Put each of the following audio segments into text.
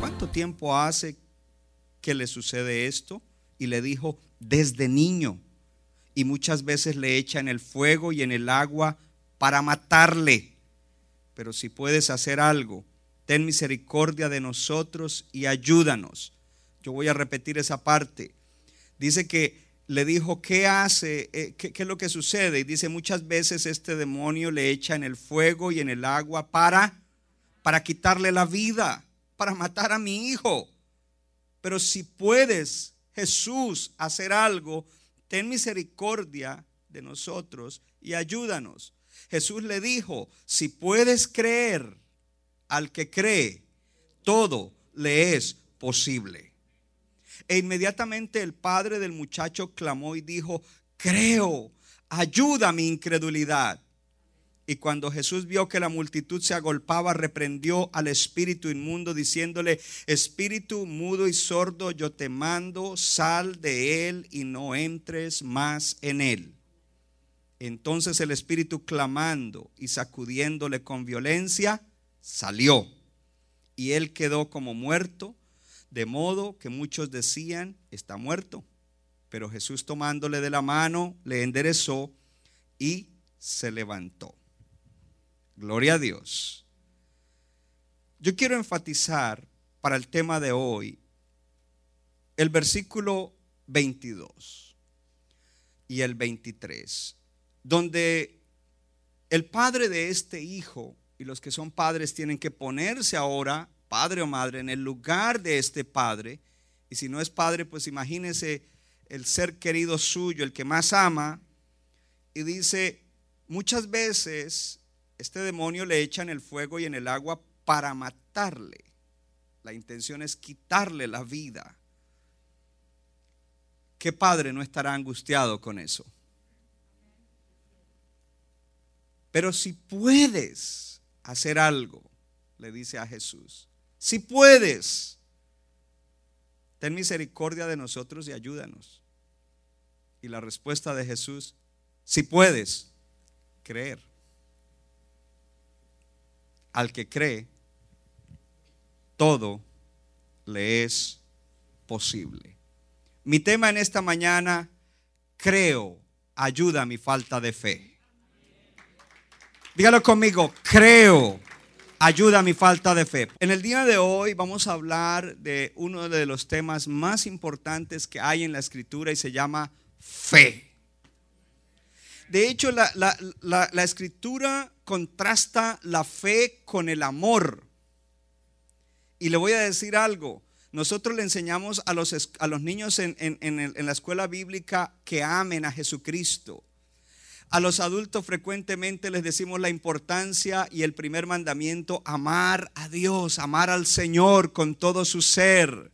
¿Cuánto tiempo hace que le sucede esto? Y le dijo, desde niño. Y muchas veces le echa en el fuego y en el agua para matarle. Pero si puedes hacer algo, ten misericordia de nosotros y ayúdanos. Yo voy a repetir esa parte. Dice que le dijo, ¿qué hace? Eh, ¿Qué, es lo que sucede? Y dice, muchas veces este demonio le echa en el fuego y en el agua para, para quitarle la vida, para matar a mi hijo. Pero si puedes, Jesús, hacer algo, ten misericordia de nosotros y ayúdanos. Jesús le dijo, si puedes creer al que cree, todo le es posible. E inmediatamente el padre del muchacho clamó y dijo, creo, ayuda a mi incredulidad. Y cuando Jesús vio que la multitud se agolpaba, reprendió al espíritu inmundo diciéndole, espíritu mudo y sordo, yo te mando, sal de él y no entres más en él. Entonces el espíritu clamando y sacudiéndole con violencia, salió. Y él quedó como muerto, de modo que muchos decían, está muerto. Pero Jesús tomándole de la mano, le enderezó y se levantó. Gloria a Dios. Yo quiero enfatizar para el tema de hoy el versículo 22 y el 23 donde el padre de este hijo y los que son padres tienen que ponerse ahora, padre o madre, en el lugar de este padre. Y si no es padre, pues imagínese el ser querido suyo, el que más ama. Y dice, muchas veces este demonio le echa en el fuego y en el agua para matarle. La intención es quitarle la vida. ¿Qué padre no estará angustiado con eso? Pero si puedes hacer algo, le dice a Jesús, si puedes, ten misericordia de nosotros y ayúdanos. Y la respuesta de Jesús, si puedes, creer. Al que cree, todo le es posible. Mi tema en esta mañana, creo, ayuda a mi falta de fe. Dígalo conmigo, creo. Ayuda a mi falta de fe. En el día de hoy vamos a hablar de uno de los temas más importantes que hay en la escritura y se llama fe. De hecho, la, la, la, escritura contrasta la fe con el amor. Y le voy a decir algo. Nosotros le enseñamos a los, a los niños en, en, en la escuela bíblica que amen a Jesucristo. A los adultos frecuentemente les decimos la importancia y el primer mandamiento, amar a Dios, amar al Señor con todo su ser.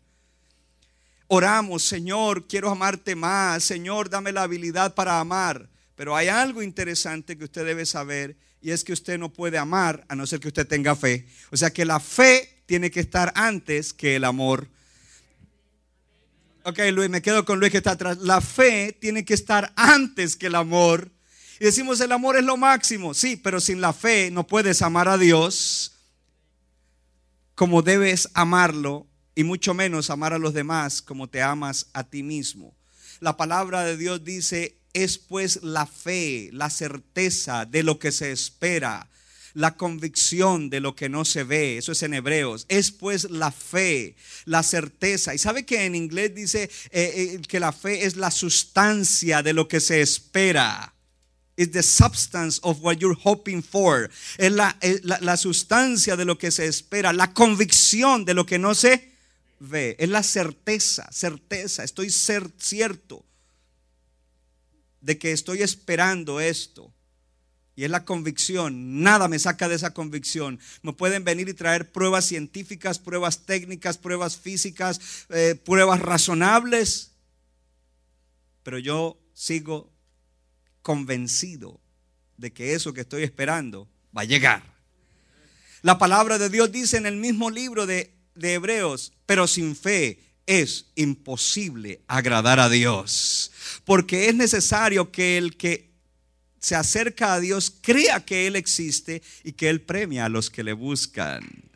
Oramos, Señor, quiero amarte más, Señor, dame la habilidad para amar. Pero hay algo interesante que usted debe saber y es que usted no puede amar a no ser que usted tenga fe. O sea que la fe tiene que estar antes que el amor. Ok, Luis, me quedo con Luis que está atrás. La fe tiene que estar antes que el amor. Y decimos, el amor es lo máximo. Sí, pero sin la fe no puedes amar a Dios como debes amarlo y mucho menos amar a los demás como te amas a ti mismo. La palabra de Dios dice, es pues la fe, la certeza de lo que se espera, la convicción de lo que no se ve. Eso es en Hebreos. Es pues la fe, la certeza. Y sabe que en inglés dice eh, eh, que la fe es la sustancia de lo que se espera. Is the substance of what you're hoping for. Es la, sustancia de lo que se espera, la convicción de lo que no se ve. Es la certeza, certeza. Estoy cierto. de que estoy esperando esto. Y es la convicción. Nada me saca de esa convicción. Me pueden venir y traer pruebas científicas, pruebas técnicas, pruebas físicas, eh, pruebas razonables. Pero yo sigo convencido de que eso que estoy esperando va a llegar. La palabra de Dios dice en el mismo libro de, de Hebreos, pero sin fe es imposible agradar a Dios. Porque es necesario que el que se acerca a Dios crea que Él existe y que Él premia a los que le buscan.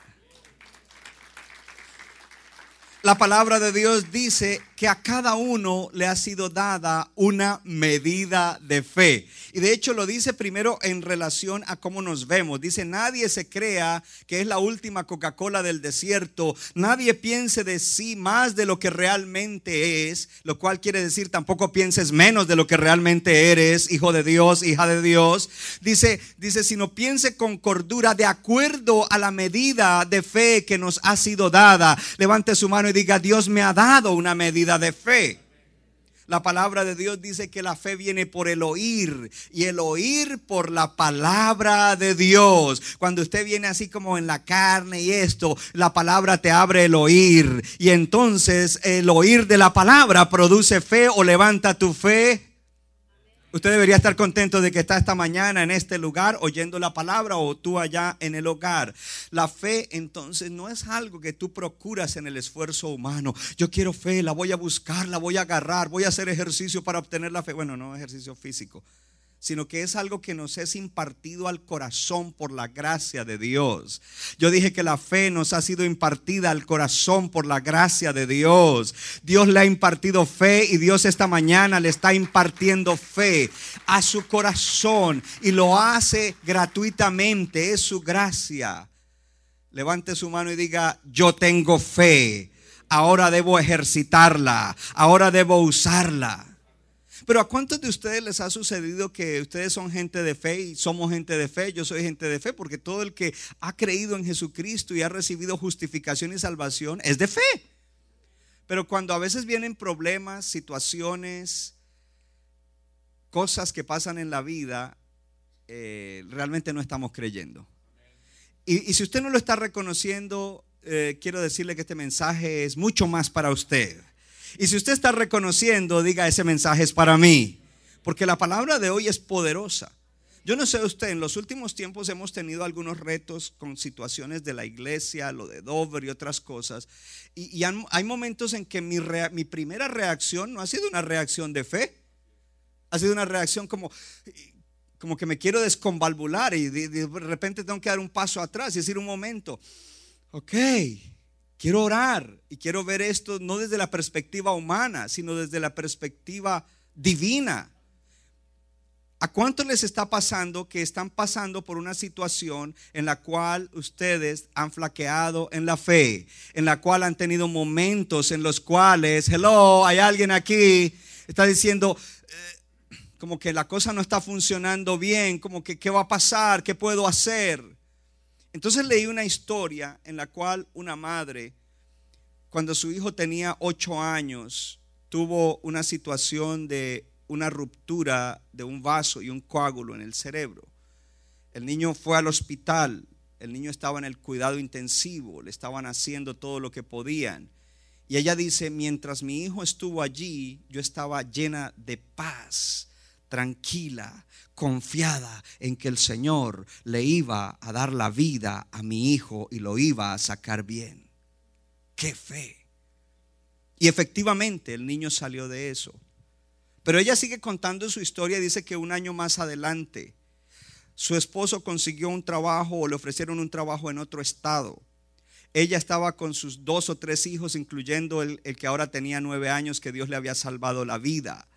La palabra de Dios dice que a cada uno le ha sido dada una medida de fe. Y de hecho lo dice primero en relación a cómo nos vemos. Dice, nadie se crea que es la última Coca-Cola del desierto. Nadie piense de sí más de lo que realmente es, lo cual quiere decir tampoco pienses menos de lo que realmente eres, hijo de Dios, hija de Dios. Dice, dice, sino piense con cordura de acuerdo a la medida de fe que nos ha sido dada. Levante su mano y diga, Dios me ha dado una medida de fe. La palabra de Dios dice que la fe viene por el oír y el oír por la palabra de Dios. Cuando usted viene así como en la carne y esto, la palabra te abre el oír y entonces el oír de la palabra produce fe o levanta tu fe. Usted debería estar contento de que está esta mañana en este lugar oyendo la palabra o tú allá en el hogar. La fe entonces no es algo que tú procuras en el esfuerzo humano. Yo quiero fe, la voy a buscar, la voy a agarrar, voy a hacer ejercicio para obtener la fe. Bueno, no ejercicio físico sino que es algo que nos es impartido al corazón por la gracia de Dios. Yo dije que la fe nos ha sido impartida al corazón por la gracia de Dios. Dios le ha impartido fe y Dios esta mañana le está impartiendo fe a su corazón y lo hace gratuitamente, es su gracia. Levante su mano y diga, yo tengo fe, ahora debo ejercitarla, ahora debo usarla. Pero ¿a cuántos de ustedes les ha sucedido que ustedes son gente de fe y somos gente de fe? Yo soy gente de fe porque todo el que ha creído en Jesucristo y ha recibido justificación y salvación es de fe. Pero cuando a veces vienen problemas, situaciones, cosas que pasan en la vida, eh, realmente no estamos creyendo. Y, si usted no lo está reconociendo, eh, quiero decirle que este mensaje es mucho más para usted. Y si usted está reconociendo, diga, ese mensaje es para mí. Porque la palabra de hoy es poderosa. Yo no sé usted, en los últimos tiempos hemos tenido algunos retos con situaciones de la iglesia, lo de Dover y otras cosas. Y, hay momentos en que mi, mi primera reacción no ha sido una reacción de fe. Ha sido una reacción como, como que me quiero desconvalvular y de, de repente tengo que dar un paso atrás y decir un momento, ok, Quiero orar y quiero ver esto no desde la perspectiva humana, sino desde la perspectiva divina. ¿A cuánto les está pasando que están pasando por una situación en la cual ustedes han flaqueado en la fe, en la cual han tenido momentos en los cuales, hello, hay alguien aquí, está diciendo, eh, como que la cosa no está funcionando bien, como que qué va a pasar, qué puedo hacer? Entonces leí una historia en la cual una madre, cuando su hijo tenía ocho años, tuvo una situación de una ruptura de un vaso y un coágulo en el cerebro. El niño fue al hospital, el niño estaba en el cuidado intensivo, le estaban haciendo todo lo que podían. Y ella dice, mientras mi hijo estuvo allí, yo estaba llena de paz, tranquila, confiada en que el Señor le iba a dar la vida a mi hijo y lo iba a sacar bien. ¡Qué fe! Y efectivamente el niño salió de eso. Pero ella sigue contando su historia y dice que un año más adelante su esposo consiguió un trabajo o le ofrecieron un trabajo en otro estado. Ella estaba con sus dos o tres hijos, incluyendo el, el que ahora tenía nueve años, que Dios le había salvado la vida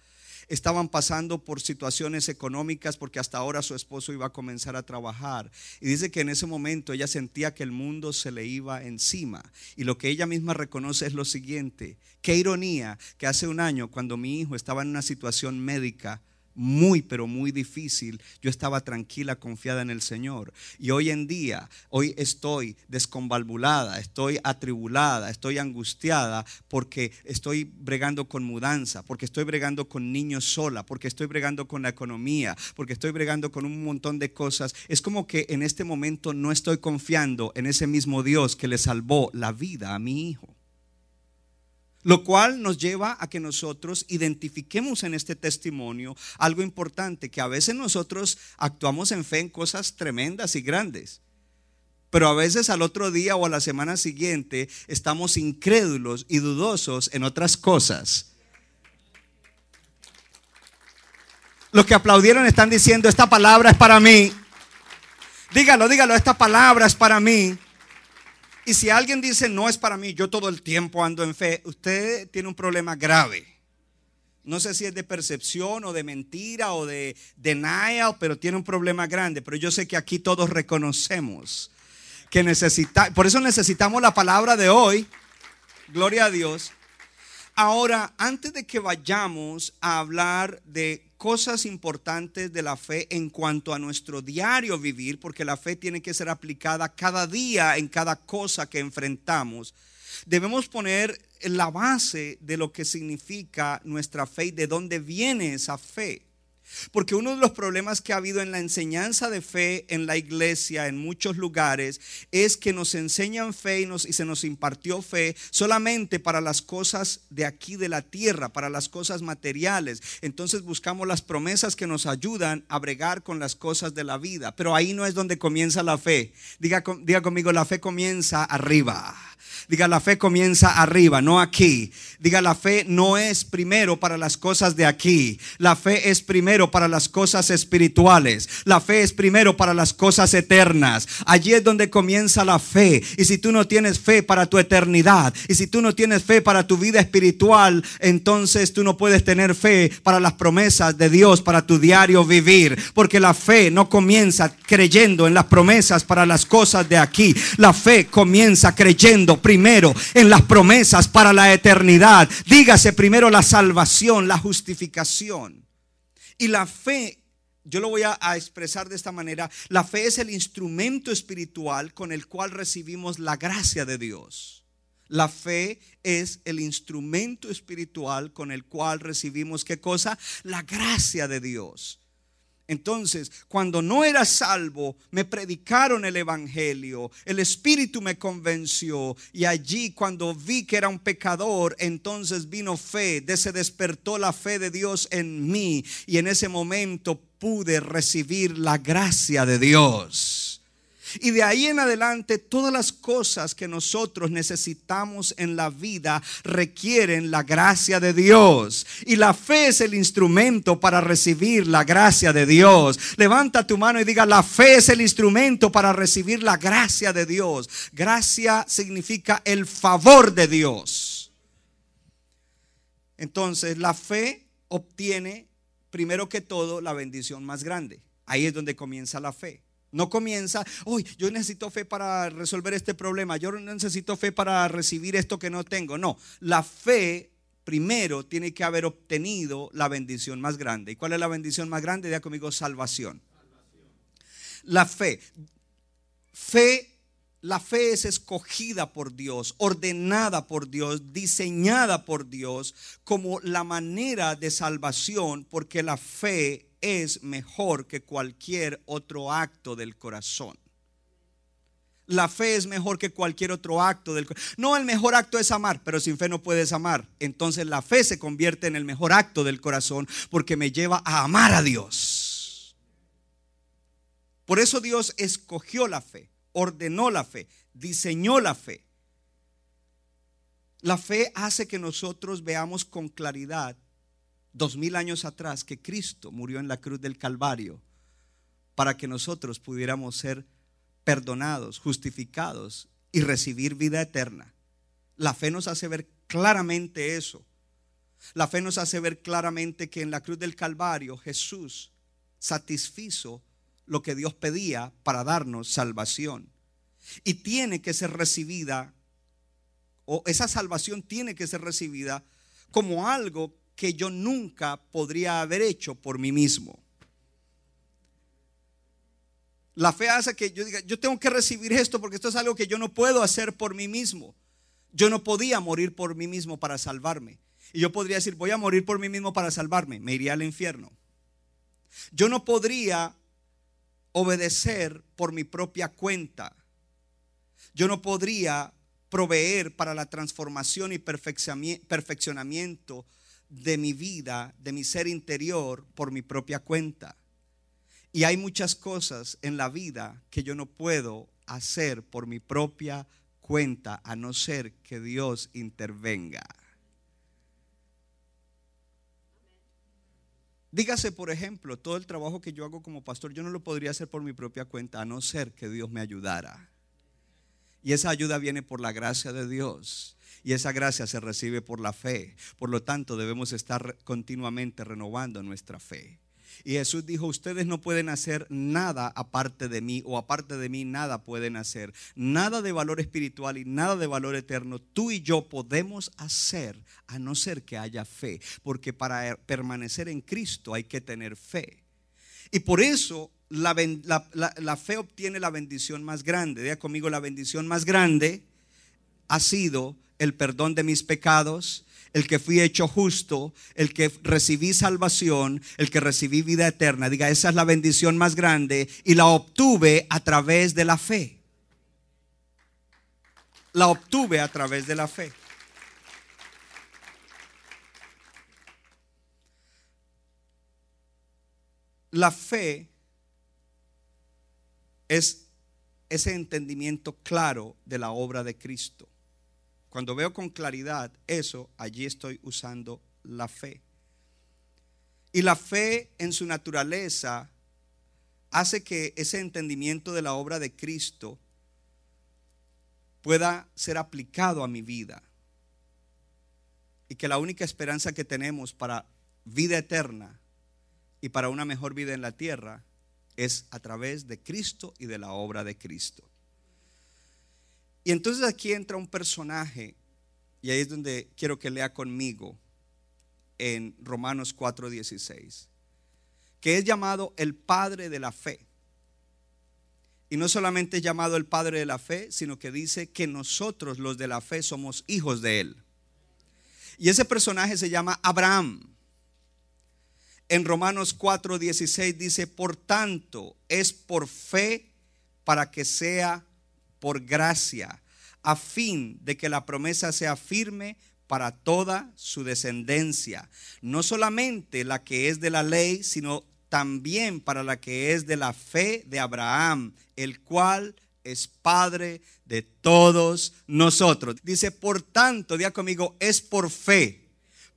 estaban pasando por situaciones económicas porque hasta ahora su esposo iba a comenzar a trabajar. Y dice que en ese momento ella sentía que el mundo se le iba encima. Y lo que ella misma reconoce es lo siguiente. Qué ironía que hace un año cuando mi hijo estaba en una situación médica muy, pero muy difícil, yo estaba tranquila, confiada en el Señor. Y hoy en día, hoy estoy desconvalvulada, estoy atribulada, estoy angustiada porque estoy bregando con mudanza, porque estoy bregando con niños sola, porque estoy bregando con la economía, porque estoy bregando con un montón de cosas. Es como que en este momento no estoy confiando en ese mismo Dios que le salvó la vida a mi hijo. Lo cual nos lleva a que nosotros identifiquemos en este testimonio algo importante, que a veces nosotros actuamos en fe en cosas tremendas y grandes. Pero a veces al otro día o a la semana siguiente estamos incrédulos y dudosos en otras cosas. Los que aplaudieron están diciendo, esta palabra es para mí. Dígalo, dígalo, esta palabra es para mí. Y si alguien dice, no es para mí, yo todo el tiempo ando en fe, usted tiene un problema grave. No sé si es de percepción o de mentira o de denial, pero tiene un problema grande. Pero yo sé que aquí todos reconocemos que necesitamos, por eso necesitamos la palabra de hoy. Gloria a Dios. Ahora, antes de que vayamos a hablar de cosas importantes de la fe en cuanto a nuestro diario vivir, porque la fe tiene que ser aplicada cada día en cada cosa que enfrentamos. Debemos poner la base de lo que significa nuestra fe y de dónde viene esa fe. Porque uno de los problemas que ha habido en la enseñanza de fe en la iglesia, en muchos lugares, es que nos enseñan fe y, se nos impartió fe solamente para las cosas de aquí de la tierra, para las cosas materiales. Entonces buscamos las promesas que nos ayudan a bregar con las cosas de la vida. Pero ahí no es donde comienza la fe. Diga, diga conmigo, la fe comienza arriba. Diga, la fe comienza arriba, no aquí. Diga, la fe no es primero para las cosas de aquí. La fe es primero para las cosas espirituales. La fe es primero para las cosas eternas. Allí es donde comienza la fe. Y si tú no tienes fe para tu eternidad, y si tú no tienes fe para tu vida espiritual, entonces tú no puedes tener fe para las promesas de Dios, para tu diario vivir. Porque la fe no comienza creyendo en las promesas para las cosas de aquí. La fe comienza creyendo primero en las promesas para la eternidad. Dígase primero la salvación, la justificación. Y la fe, yo lo voy a, a, expresar de esta manera, la fe es el instrumento espiritual con el cual recibimos la gracia de Dios. La fe es el instrumento espiritual con el cual recibimos qué cosa? La gracia de Dios. Entonces, cuando no era salvo, me predicaron el Evangelio, el Espíritu me convenció y allí cuando vi que era un pecador, entonces vino fe, de se despertó la fe de Dios en mí y en ese momento pude recibir la gracia de Dios. Y de ahí en adelante todas las cosas que nosotros necesitamos en la vida requieren la gracia de Dios. Y la fe es el instrumento para recibir la gracia de Dios. Levanta tu mano y diga, la fe es el instrumento para recibir la gracia de Dios. Gracia significa el favor de Dios. Entonces la fe obtiene primero que todo la bendición más grande. Ahí es donde comienza la fe. No comienza, hoy yo necesito fe para resolver este problema, yo necesito fe para recibir esto que no tengo. No, la fe primero tiene que haber obtenido la bendición más grande. ¿Y cuál es la bendición más grande? Diga conmigo, salvación. La fe. Fe, la fe es escogida por Dios, ordenada por Dios, diseñada por Dios como la manera de salvación, porque la fe es mejor que cualquier otro acto del corazón. La fe es mejor que cualquier otro acto del corazón. No, el mejor acto es amar, pero sin fe no puedes amar. Entonces la fe se convierte en el mejor acto del corazón porque me lleva a amar a Dios. Por eso Dios escogió la fe, ordenó la fe, diseñó la fe. La fe hace que nosotros veamos con claridad dos mil años atrás que Cristo murió en la cruz del Calvario para que nosotros pudiéramos ser perdonados, justificados y recibir vida eterna. La fe nos hace ver claramente eso. La fe nos hace ver claramente que en la cruz del Calvario Jesús satisfizo lo que Dios pedía para darnos salvación. Y tiene que ser recibida, o esa salvación tiene que ser recibida como algo que yo nunca podría haber hecho por mí mismo. La fe hace que yo diga, yo tengo que recibir esto porque esto es algo que yo no puedo hacer por mí mismo. Yo no podía morir por mí mismo para salvarme. Y yo podría decir, voy a morir por mí mismo para salvarme. Me iría al infierno. Yo no podría obedecer por mi propia cuenta. Yo no podría proveer para la transformación y perfeccionamiento de mi vida, de mi ser interior, por mi propia cuenta. Y hay muchas cosas en la vida que yo no puedo hacer por mi propia cuenta a no ser que Dios intervenga. Dígase, por ejemplo, todo el trabajo que yo hago como pastor, yo no lo podría hacer por mi propia cuenta a no ser que Dios me ayudara. Y esa ayuda viene por la gracia de Dios. Y esa gracia se recibe por la fe. Por lo tanto, debemos estar continuamente renovando nuestra fe. Y Jesús dijo, ustedes no pueden hacer nada aparte de mí o aparte de mí nada pueden hacer. Nada de valor espiritual y nada de valor eterno tú y yo podemos hacer a no ser que haya fe. Porque para permanecer en Cristo hay que tener fe. Y por eso la, fe obtiene la bendición más grande. Diga conmigo, la bendición más grande ha sido el perdón de mis pecados, el que fui hecho justo, el que recibí salvación, el que recibí vida eterna. Diga, esa es la bendición más grande y la obtuve a través de la fe. La obtuve a través de la fe. La fe es ese entendimiento claro de la obra de Cristo. Cuando veo con claridad eso, allí estoy usando la fe. Y la fe en su naturaleza hace que ese entendimiento de la obra de Cristo pueda ser aplicado a mi vida. Y que la única esperanza que tenemos para vida eterna y para una mejor vida en la tierra es a través de Cristo y de la obra de Cristo. Y entonces aquí entra un personaje, y ahí es donde quiero que lea conmigo en Romanos 4:16, que es llamado el Padre de la Fe. Y no solamente es llamado el Padre de la Fe, sino que dice que nosotros los de la fe somos hijos de Él. Y ese personaje se llama Abraham. En Romanos 4:16 dice, por tanto, es por fe para que sea por gracia, a fin de que la promesa sea firme para toda su descendencia, no solamente la que es de la ley, sino también para la que es de la fe de Abraham, el cual es Padre de todos nosotros. Dice, por tanto, diga conmigo, es por fe,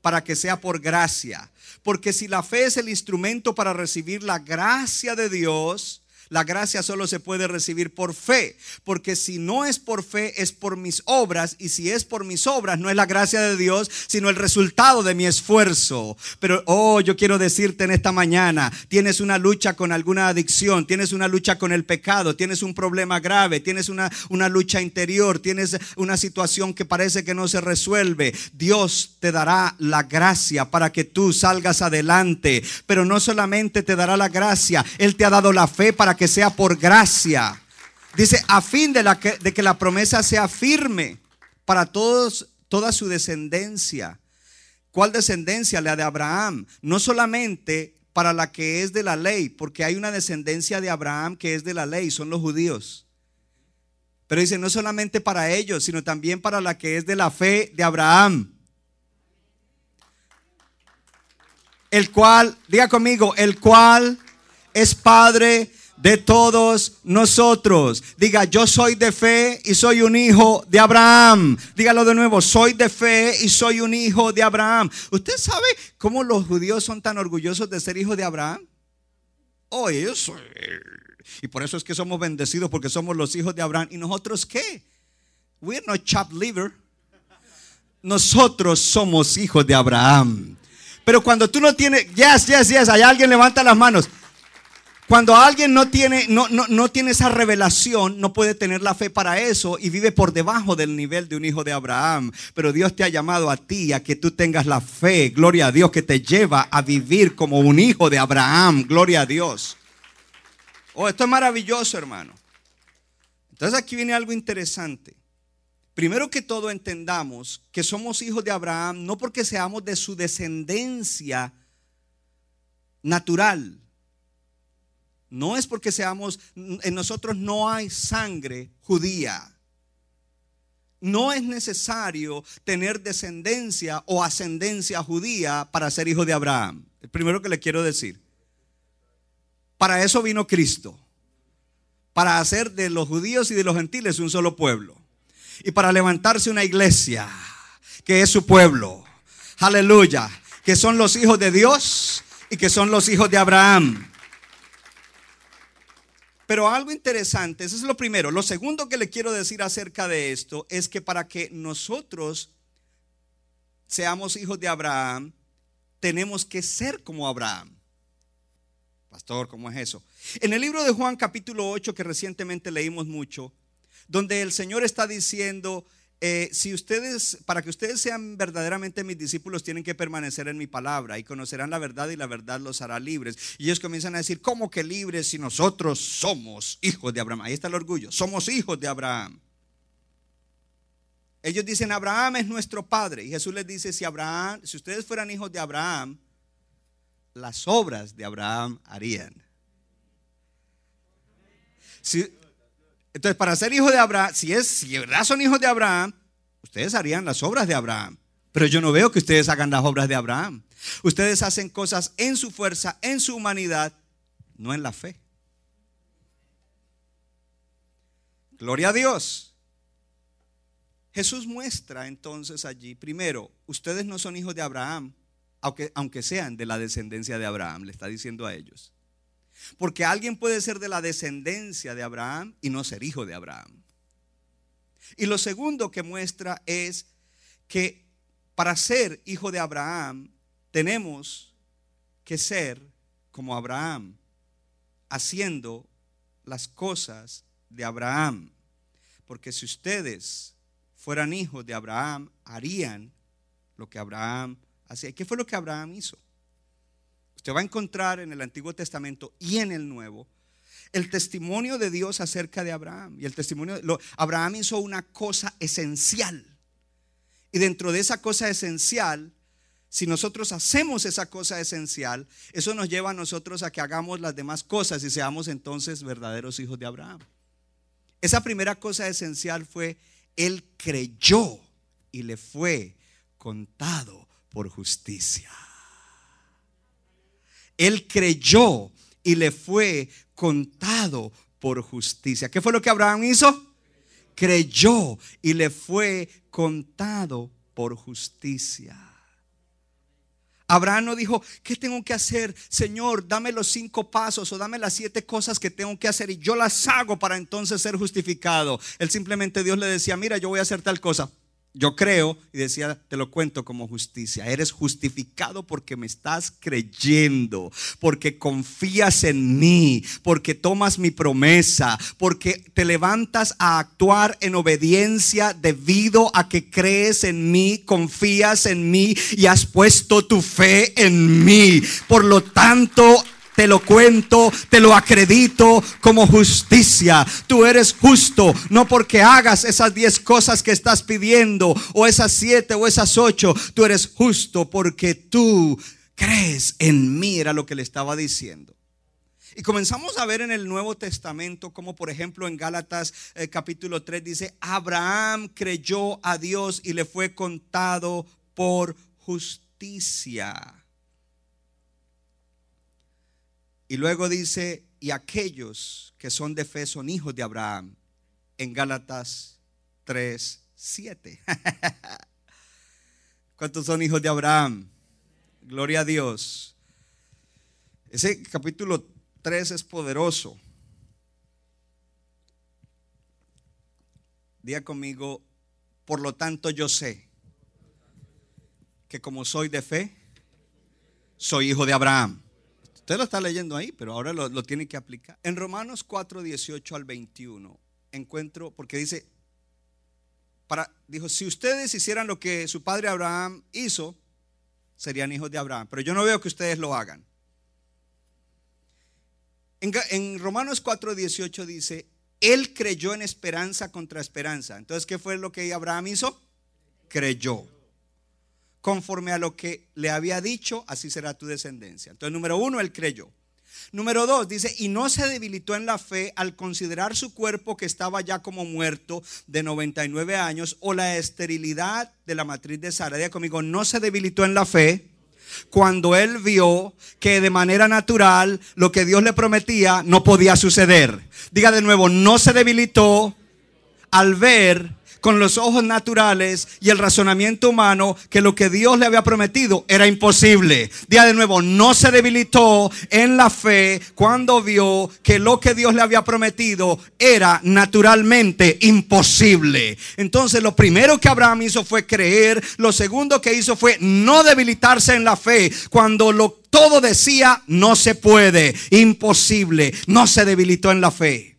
para que sea por gracia. Porque si la fe es el instrumento para recibir la gracia de Dios, la gracia solo se puede recibir por fe, porque si no es por fe, es por mis obras, y si es por mis obras, no es la gracia de Dios, sino el resultado de mi esfuerzo. Pero, oh, yo quiero decirte en esta mañana, tienes una lucha con alguna adicción, tienes una lucha con el pecado, tienes un problema grave, tienes una, una lucha interior, tienes una situación que parece que no se resuelve. Dios te dará la gracia para que tú salgas adelante, pero no solamente te dará la gracia, Él te ha dado la fe para que que sea por gracia. Dice, a fin de, la que, que la promesa sea firme para todos, toda su descendencia. ¿Cuál descendencia? La de Abraham. No solamente para la que es de la ley, porque hay una descendencia de Abraham que es de la ley, son los judíos. Pero dice, no solamente para ellos, sino también para la que es de la fe de Abraham. El cual, diga conmigo, el cual es padre de todos nosotros. Diga, yo soy de fe y soy un hijo de Abraham. Dígalo de nuevo, soy de fe y soy un hijo de Abraham. ¿Usted sabe cómo los judíos son tan orgullosos de ser hijos de Abraham? Oh, ellos Y por eso es que somos bendecidos porque somos los hijos de Abraham. ¿Y nosotros qué? We're not chopped liver. Nosotros somos hijos de Abraham. Pero cuando tú no tienes, yes, yes, yes, hay alguien levanta las manos. Cuando alguien no tiene, no, no, no tiene esa revelación, no puede tener la fe para eso y vive por debajo del nivel de un hijo de Abraham. Pero Dios te ha llamado a ti a que tú tengas la fe, gloria a Dios, que te lleva a vivir como un hijo de Abraham, gloria a Dios. Oh, esto es maravilloso, hermano. Entonces aquí viene algo interesante. Primero que todo entendamos que somos hijos de Abraham no porque seamos de su descendencia natural. No es porque seamos, en nosotros no hay sangre judía. No es necesario tener descendencia o ascendencia judía para ser hijo de Abraham. El primero que le quiero decir. Para eso vino Cristo. Para hacer de los judíos y de los gentiles un solo pueblo. Y para levantarse una iglesia que es su pueblo. Aleluya. Que son los hijos de Dios y que son los hijos de Abraham. Pero algo interesante, eso es lo primero. Lo segundo que le quiero decir acerca de esto es que para que nosotros seamos hijos de Abraham, tenemos que ser como Abraham. Pastor, ¿cómo es eso? En el libro de Juan capítulo 8 que recientemente leímos mucho, donde el Señor está diciendo, eh, si ustedes, para que ustedes sean verdaderamente mis discípulos, tienen que permanecer en mi palabra y conocerán la verdad y la verdad los hará libres. Y ellos comienzan a decir, ¿cómo que libres si nosotros somos hijos de Abraham? Ahí está el orgullo, somos hijos de Abraham. Ellos dicen, Abraham es nuestro padre. Y Jesús les dice, si Abraham, si ustedes fueran hijos de Abraham, las obras de Abraham harían. Si, entonces, para ser hijo de Abraham, si es, si de verdad son hijos de Abraham, ustedes harían las obras de Abraham. Pero yo no veo que ustedes hagan las obras de Abraham. Ustedes hacen cosas en su fuerza, en su humanidad, no en la fe. Gloria a Dios. Jesús muestra entonces allí, primero, ustedes no son hijos de Abraham, aunque, aunque sean de la descendencia de Abraham, le está diciendo a ellos. Porque alguien puede ser de la descendencia de Abraham y no ser hijo de Abraham. Y lo segundo que muestra es que para ser hijo de Abraham tenemos que ser como Abraham, haciendo las cosas de Abraham. Porque si ustedes fueran hijos de Abraham, harían lo que Abraham hacía. ¿Qué fue lo que Abraham hizo? Usted va a encontrar en el Antiguo Testamento y en el Nuevo el testimonio de Dios acerca de Abraham. Y el testimonio, lo, Abraham hizo una cosa esencial. Y dentro de esa cosa esencial, si nosotros hacemos esa cosa esencial, eso nos lleva a nosotros a que hagamos las demás cosas y seamos entonces verdaderos hijos de Abraham. Esa primera cosa esencial fue, él creyó y le fue contado por justicia. Él creyó y le fue contado por justicia. ¿Qué fue lo que Abraham hizo? Creyó y le fue contado por justicia. Abraham no dijo, ¿qué tengo que hacer? Señor, dame los cinco pasos o dame las siete cosas que tengo que hacer y yo las hago para entonces ser justificado. Él simplemente Dios le decía, mira, yo voy a hacer tal cosa. Yo creo y decía, te lo cuento como justicia. Eres justificado porque me estás creyendo, porque confías en mí, porque tomas mi promesa, porque te levantas a actuar en obediencia debido a que crees en mí, confías en mí y has puesto tu fe en mí. Por lo tanto, te lo cuento, te lo acredito como justicia. Tú eres justo, no porque hagas esas diez cosas que estás pidiendo, o esas siete o esas ocho. Tú eres justo porque tú crees en mí, era lo que le estaba diciendo. Y comenzamos a ver en el Nuevo Testamento, como por ejemplo en Gálatas eh, capítulo 3 dice, Abraham creyó a Dios y le fue contado por justicia. Y luego dice, y aquellos que son de fe son hijos de Abraham, en Gálatas 3, 7. ¿Cuántos son hijos de Abraham? Gloria a Dios. Ese capítulo 3 es poderoso. Diga conmigo, por lo tanto yo sé que como soy de fe, soy hijo de Abraham. Usted lo está leyendo ahí, pero ahora lo, tiene que aplicar. En Romanos 4, 18 al 21, encuentro, porque dice, para, dijo, si ustedes hicieran lo que su padre Abraham hizo, serían hijos de Abraham. Pero yo no veo que ustedes lo hagan. En, en Romanos 4, 18 dice, él creyó en esperanza contra esperanza. Entonces, ¿qué fue lo que Abraham hizo? Creyó. Conforme a lo que le había dicho, así será tu descendencia. Entonces, número uno, él creyó. Número dos, dice, y no se debilitó en la fe al considerar su cuerpo que estaba ya como muerto de 99 años o la esterilidad de la matriz de Sara. Diga conmigo, no se debilitó en la fe cuando él vio que de manera natural lo que Dios le prometía no podía suceder. Diga de nuevo, no se debilitó al ver con los ojos naturales y el razonamiento humano que lo que Dios le había prometido era imposible. Día de nuevo, no se debilitó en la fe cuando vio que lo que Dios le había prometido era naturalmente imposible. Entonces lo primero que Abraham hizo fue creer, lo segundo que hizo fue no debilitarse en la fe cuando lo todo decía no se puede, imposible, no se debilitó en la fe.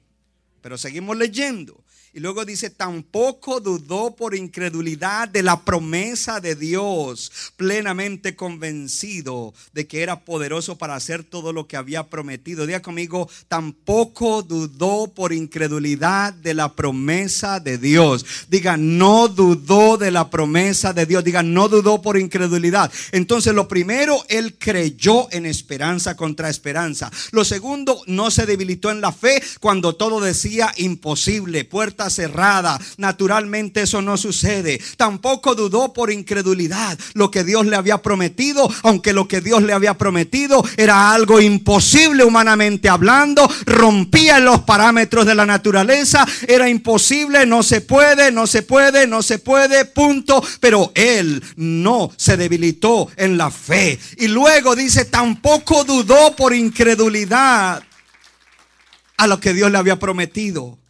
Pero seguimos leyendo. Y luego dice, tampoco dudó por incredulidad de la promesa de Dios, plenamente convencido de que era poderoso para hacer todo lo que había prometido. Diga conmigo, tampoco dudó por incredulidad de la promesa de Dios. Diga, no dudó de la promesa de Dios. Diga, no dudó por incredulidad. Entonces, lo primero, él creyó en esperanza contra esperanza. Lo segundo, no se debilitó en la fe cuando todo decía imposible, puerta cerrada. Naturalmente eso no sucede. Tampoco dudó por incredulidad lo que Dios le había prometido, aunque lo que Dios le había prometido era algo imposible humanamente hablando, rompía los parámetros de la naturaleza, era imposible, no se puede, no se puede, no se puede, punto. Pero él no se debilitó en la fe. Y luego dice, tampoco dudó por incredulidad a lo que Dios le había prometido.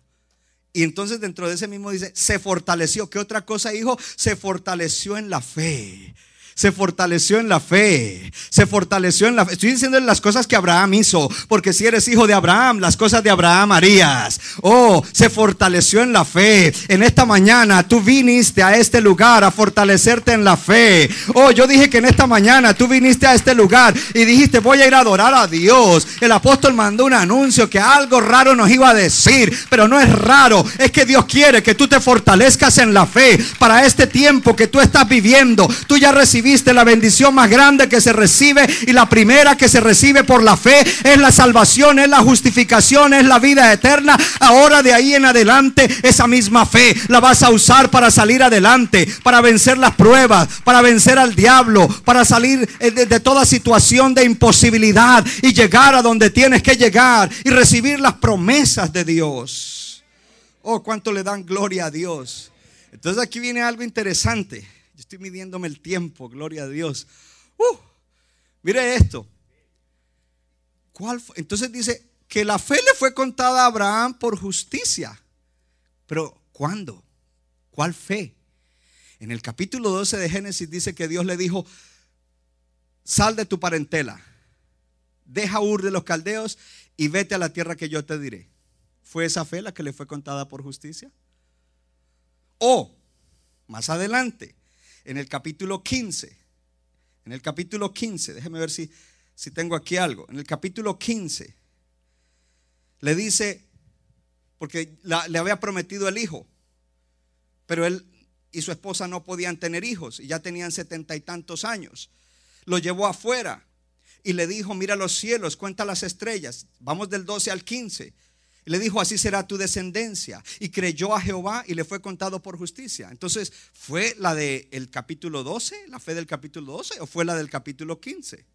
Y entonces dentro de ese mismo dice, se fortaleció. ¿Qué otra cosa, hijo? Se fortaleció en la fe se fortaleció en la fe, se fortaleció en la fe. Estoy diciendo las cosas que Abraham hizo, porque si eres hijo de Abraham, las cosas de Abraham harías. Oh, se fortaleció en la fe. En esta mañana tú viniste a este lugar a fortalecerte en la fe. Oh, yo dije que en esta mañana tú viniste a este lugar y dijiste, voy a ir a adorar a Dios. El apóstol mandó un anuncio que algo raro nos iba a decir, pero no es raro, es que Dios quiere que tú te fortalezcas en la fe para este tiempo que tú estás viviendo. Tú ya recibiste la bendición más grande que se recibe y la primera que se recibe por la fe es la salvación, es la justificación, es la vida eterna. Ahora de ahí en adelante esa misma fe la vas a usar para salir adelante, para vencer las pruebas, para vencer al diablo, para salir eh, de, de toda situación de imposibilidad y llegar a donde tienes que llegar y recibir las promesas de Dios. Oh, cuánto le dan gloria a Dios. Entonces aquí viene algo interesante estoy midiéndome el tiempo, gloria a Dios. Uh, mire esto. ¿Cuál Entonces dice que la fe le fue contada a Abraham por justicia. Pero ¿cuándo? ¿Cuál fe? En el capítulo 12 de Génesis dice que Dios le dijo, sal de tu parentela, deja Ur de los caldeos y vete a la tierra que yo te diré. ¿Fue esa fe la que le fue contada por justicia? O, más adelante, en el capítulo 15. En el capítulo 15, déjeme ver si, si tengo aquí algo. En el capítulo 15 le dice, porque le había prometido el hijo, pero él y su esposa no podían tener hijos y ya tenían setenta y tantos años. Lo llevó afuera y le dijo, mira los cielos, cuenta las estrellas. Vamos del 12 al 15. Le dijo, así será tu descendencia. Y creyó a Jehová y le fue contado por justicia. Entonces, ¿fue la del capítulo 12, la fe del capítulo 12, o fue la del capítulo 15?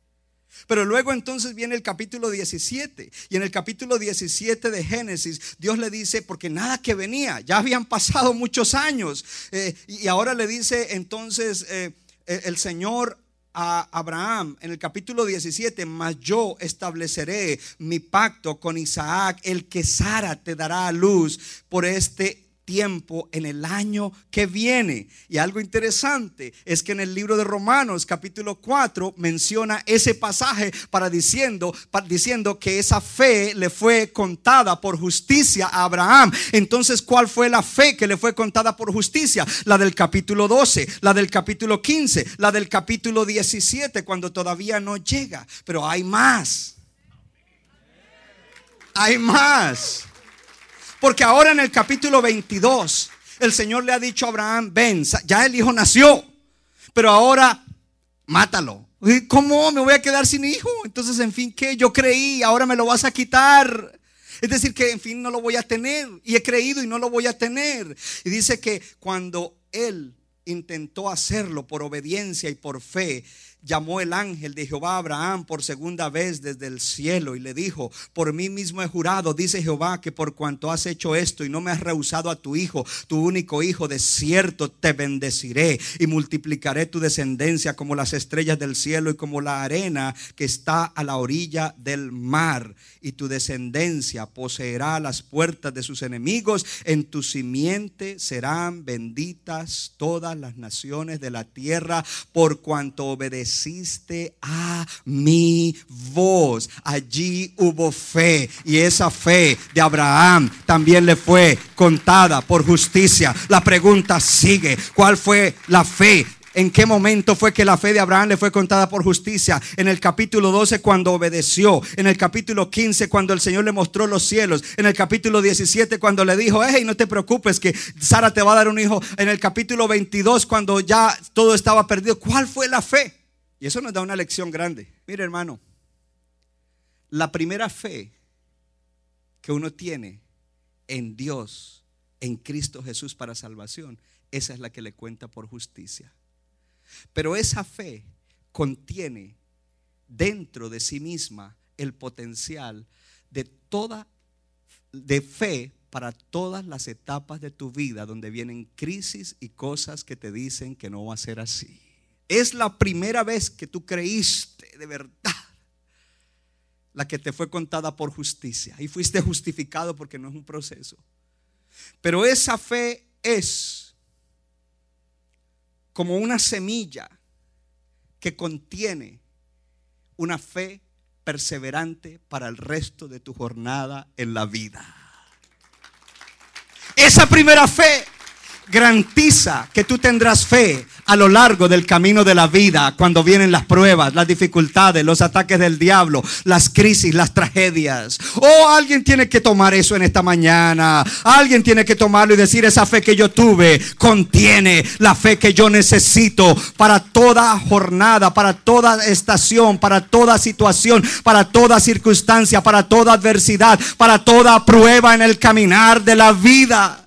Pero luego entonces viene el capítulo 17. Y en el capítulo 17 de Génesis, Dios le dice, porque nada que venía, ya habían pasado muchos años. Eh, y ahora le dice entonces eh, el Señor a Abraham en el capítulo 17, mas yo estableceré mi pacto con Isaac, el que Sara te dará a luz por este tiempo en el año que viene. Y algo interesante es que en el libro de Romanos capítulo 4 menciona ese pasaje para diciendo, diciendo que esa fe le fue contada por justicia a Abraham. Entonces, ¿cuál fue la fe que le fue contada por justicia? La del capítulo 12, la del capítulo 15, la del capítulo 17, cuando todavía no llega. Pero hay más. Hay más. Porque ahora en el capítulo 22, el Señor le ha dicho a Abraham, ven, ya el hijo nació, pero ahora mátalo. ¿Cómo me voy a quedar sin hijo? Entonces, en fin, ¿qué? Yo creí, ahora me lo vas a quitar. Es decir, que en fin no lo voy a tener. Y he creído y no lo voy a tener. Y dice que cuando él intentó hacerlo por obediencia y por fe, llamó el ángel de Jehová a Abraham por segunda vez desde el cielo y le dijo, por mí mismo he jurado, dice Jehová, que por cuanto has hecho esto y no me has rehusado a tu hijo, tu único hijo, de cierto te bendeciré y multiplicaré tu descendencia como las estrellas del cielo y como la arena que está a la orilla del mar. Y tu descendencia poseerá las puertas de sus enemigos, en tu simiente serán benditas todas las naciones de la tierra por cuanto obedecerán a mi voz. Allí hubo fe y esa fe de Abraham también le fue contada por justicia. La pregunta sigue, ¿cuál fue la fe ¿En qué momento fue que la fe de Abraham le fue contada por justicia? En el capítulo 12 cuando obedeció. En el capítulo 15 cuando el Señor le mostró los cielos. En el capítulo 17 cuando le dijo, hey, no te preocupes que Sara te va a dar un hijo. En el capítulo 22 cuando ya todo estaba perdido. ¿Cuál fue la fe? Y eso nos da una lección grande. Mire hermano, la primera fe que uno tiene en Dios, en Cristo Jesús para salvación, esa es la que le cuenta por justicia. Pero esa fe contiene dentro de sí misma el potencial de toda de fe para todas las etapas de tu vida donde vienen crisis y cosas que te dicen que no va a ser así es la primera vez que tú creíste de verdad la que te fue contada por justicia y fuiste justificado porque no es un proceso. Pero esa fe es como una semilla que contiene una fe perseverante para el resto de tu jornada en la vida. Esa primera fe garantiza que tú tendrás fe a lo largo del camino de la vida, cuando vienen las pruebas, las dificultades, los ataques del diablo, las crisis, las tragedias. Oh, alguien tiene que tomar eso en esta mañana. Alguien tiene que tomarlo y decir, esa fe que yo tuve contiene la fe que yo necesito para toda jornada, para toda estación, para toda situación, para toda circunstancia, para toda adversidad, para toda prueba en el caminar de la vida.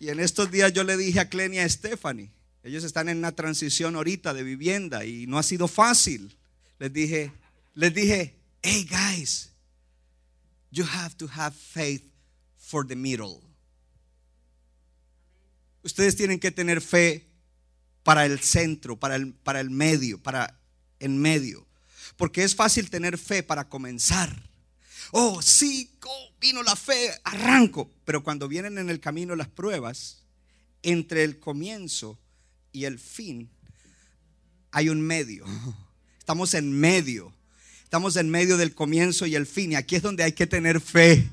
Y en estos días yo le dije a Clenia y a Stephanie, ellos están en una transición ahorita de vivienda y no ha sido fácil. Les dije, les dije, hey guys, you have to have faith for the middle. Ustedes tienen que tener fe para el centro, para el, para el medio, para en medio. Porque es fácil tener fe para comenzar. Oh, sí, vino la fe, arranco. Pero cuando vienen en el camino las pruebas, entre el comienzo y el fin hay un medio. Estamos en medio. Estamos en medio del comienzo y el fin. Y aquí es donde hay que tener fe.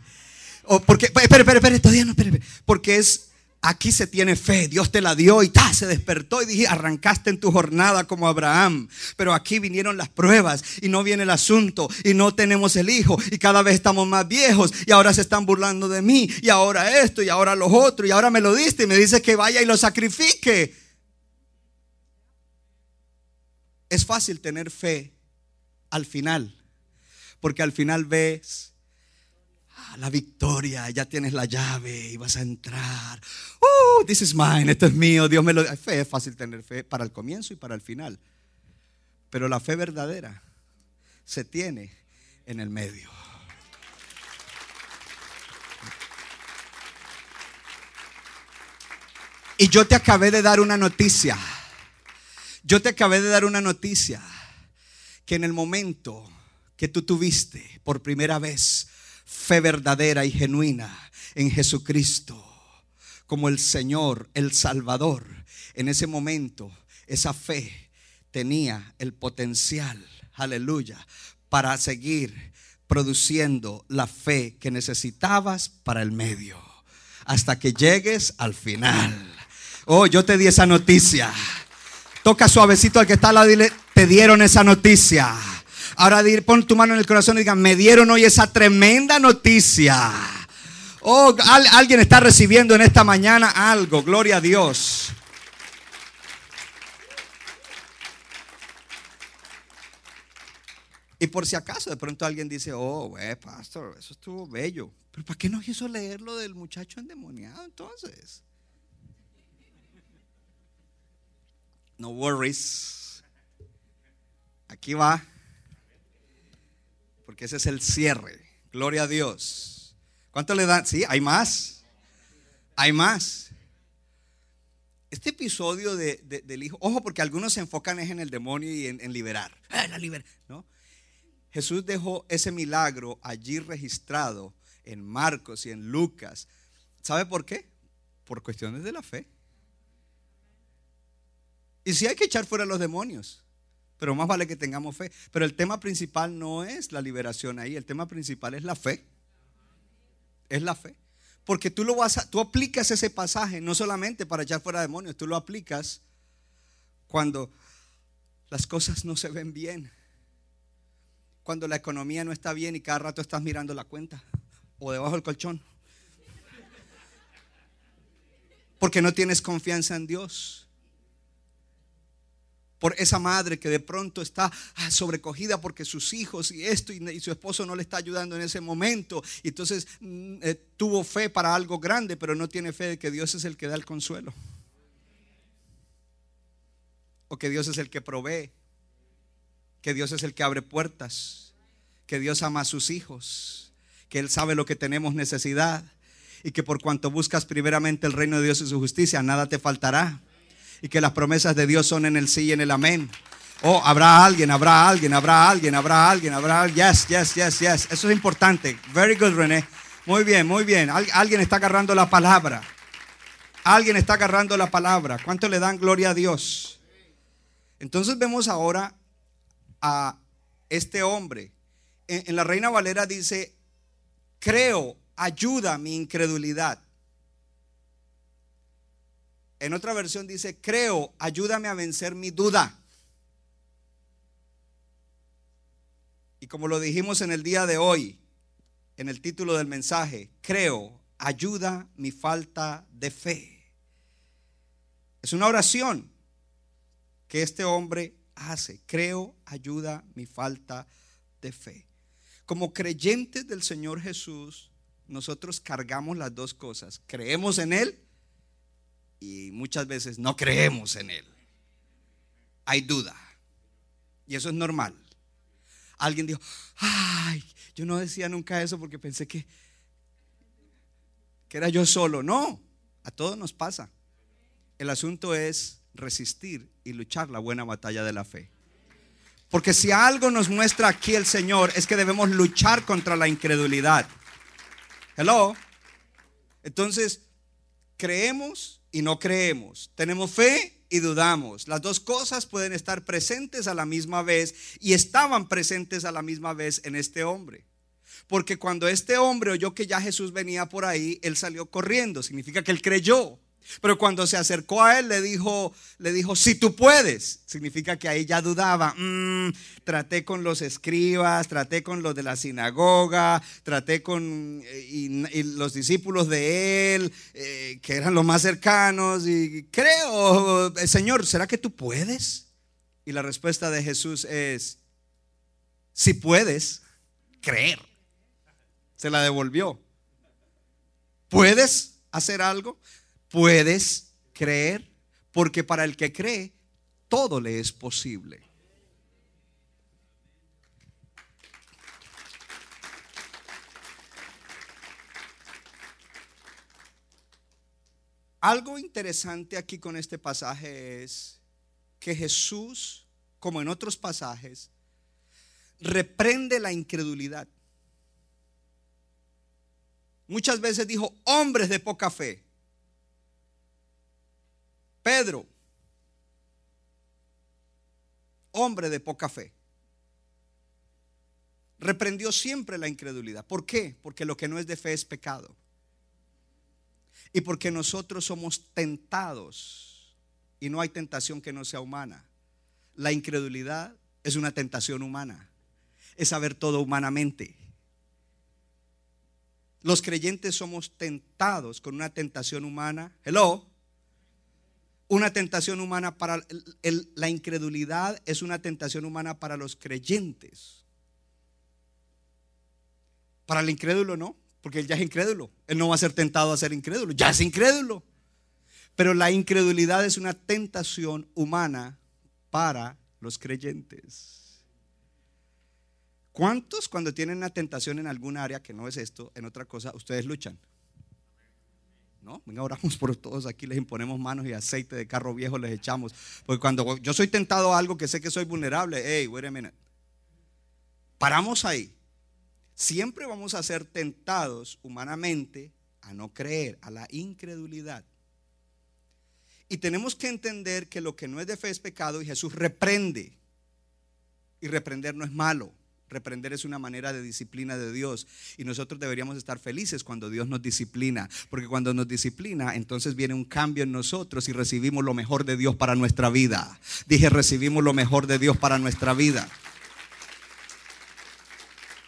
Oh, porque, espere, espere, espere, todavía no, espere, porque es Aquí se tiene fe, Dios te la dio y ta, se despertó y dije, arrancaste en tu jornada como Abraham. Pero aquí vinieron las pruebas y no viene el asunto y no tenemos el hijo y cada vez estamos más viejos y ahora se están burlando de mí y ahora esto y ahora los otros y ahora me lo diste y me dice que vaya y lo sacrifique. Es fácil tener fe al final, porque al final ves la victoria, ya tienes la llave y vas a entrar. Uh, this is mine, esto es mío, Dios me lo Fe es fácil tener fe para el comienzo y para el final. Pero la fe verdadera se tiene en el medio. Y yo te acabé de dar una noticia. Yo te acabé de dar una noticia que en el momento que tú tuviste por primera vez fe verdadera y genuina en Jesucristo, como el Señor, el Salvador, en ese momento esa fe tenía el potencial, aleluya, para seguir produciendo la fe que necesitabas para el medio, hasta que llegues al final. Oh, yo te di esa noticia. Toca suavecito al que está al lado y te dieron esa noticia. Ahora pon tu mano en el corazón y diga, me dieron hoy esa tremenda noticia. Oh, alguien está recibiendo en esta mañana algo, gloria a Dios. Y por si acaso de pronto alguien dice, oh, wey, pastor, eso estuvo bello. Pero ¿para qué no quiso leer lo del muchacho endemoniado entonces? No worries. Aquí va. Porque ese es el cierre. Gloria a Dios. ¿Cuánto le dan? Sí, hay más. Hay más. Este episodio del hijo, ojo, porque algunos se enfocan en el demonio y en, liberar. Ah, la liber, ¿no? Jesús dejó ese milagro allí registrado en Marcos y en Lucas. ¿Sabe por qué? Por cuestiones de la fe. Y sí hay que echar fuera los demonios, pero más vale que tengamos fe. Pero el tema principal no es la liberación ahí, el tema principal es la fe. Es la fe. Porque tú lo vas a, tú aplicas ese pasaje no solamente para echar fuera demonios, tú lo aplicas cuando las cosas no se ven bien cuando la economía no está bien y cada rato estás mirando la cuenta o debajo del colchón. Porque no tienes confianza en Dios. Por esa madre que de pronto está ah, sobrecogida porque sus hijos y esto y, su esposo no le está ayudando en ese momento. Y entonces mm, eh, tuvo fe para algo grande, pero no tiene fe de que Dios es el que da el consuelo. O que Dios es el que provee que Dios es el que abre puertas, que Dios ama a sus hijos, que Él sabe lo que tenemos necesidad y que por cuanto buscas primeramente el reino de Dios y su justicia, nada te faltará. Y que las promesas de Dios son en el sí y en el amén. Oh, habrá alguien, habrá alguien, habrá alguien, habrá alguien, habrá alguien. Yes, yes, yes, yes. Eso es importante. Very good, René. Muy bien, muy bien. alguien está agarrando la palabra. Alguien está agarrando la palabra. ¿Cuánto le dan gloria a Dios? Entonces vemos ahora a este hombre. En, la Reina Valera dice, creo, ayuda mi incredulidad. En otra versión dice, creo, ayúdame a vencer mi duda. Y como lo dijimos en el día de hoy, en el título del mensaje, creo, ayuda mi falta de fe. Es una oración que este hombre hace. Creo, ayuda mi falta de fe. Como creyentes del Señor Jesús, nosotros cargamos las dos cosas. Creemos en Él y muchas veces no creemos en Él. Hay duda. Y eso es normal. Alguien dijo, ay, yo no decía nunca eso porque pensé que, que era yo solo. No, a todos nos pasa. El asunto es resistir y luchar la buena batalla de la fe. Porque si algo nos muestra aquí el Señor es que debemos luchar contra la incredulidad. Hello. Entonces, creemos y no creemos. Tenemos fe y dudamos. Las dos cosas pueden estar presentes a la misma vez y estaban presentes a la misma vez en este hombre. Porque cuando este hombre oyó que ya Jesús venía por ahí, él salió corriendo. Significa que él creyó. Pero cuando se acercó a él, le dijo, le dijo, si tú puedes. Significa que ahí ya dudaba. Mm, traté con los escribas, traté con los de la sinagoga, traté con eh, los discípulos de él, eh, que eran los más cercanos. Y creo, Señor, ¿será que tú puedes? Y la respuesta de Jesús es, si puedes, creer. Se la devolvió. ¿Puedes hacer algo? Puedes creer, porque para el que cree, todo le es posible. Algo interesante aquí con este pasaje es que Jesús, como en otros pasajes, reprende la incredulidad. Muchas veces dijo, hombres de poca fe. Pedro, hombre de poca fe, reprendió siempre la incredulidad. ¿Por qué? Porque lo que no es de fe es pecado. Y porque nosotros somos tentados y no hay tentación que no sea humana. La incredulidad es una tentación humana. Es saber todo humanamente. Los creyentes somos tentados con una tentación humana. Hello. Una tentación humana para la incredulidad es una tentación humana para los creyentes. Para el incrédulo no, porque él ya es incrédulo. Él no va a ser tentado a ser incrédulo, ya es incrédulo. Pero la incredulidad es una tentación humana para los creyentes. ¿Cuántos cuando tienen una tentación en alguna área que no es esto, en otra cosa, ustedes luchan? ¿No? Venga, oramos por todos aquí, les imponemos manos y aceite de carro viejo les echamos. Porque cuando yo soy tentado a algo que sé que soy vulnerable, hey, wait a minute. Paramos ahí. Siempre vamos a ser tentados humanamente a no creer, a la incredulidad. Y tenemos que entender que lo que no es de fe es pecado y Jesús reprende. Y reprender no es malo. Reprender es una manera de disciplina de Dios. Y nosotros deberíamos estar felices cuando Dios nos disciplina. Porque cuando nos disciplina, entonces viene un cambio en nosotros y recibimos lo mejor de Dios para nuestra vida. Dije, recibimos lo mejor de Dios para nuestra vida.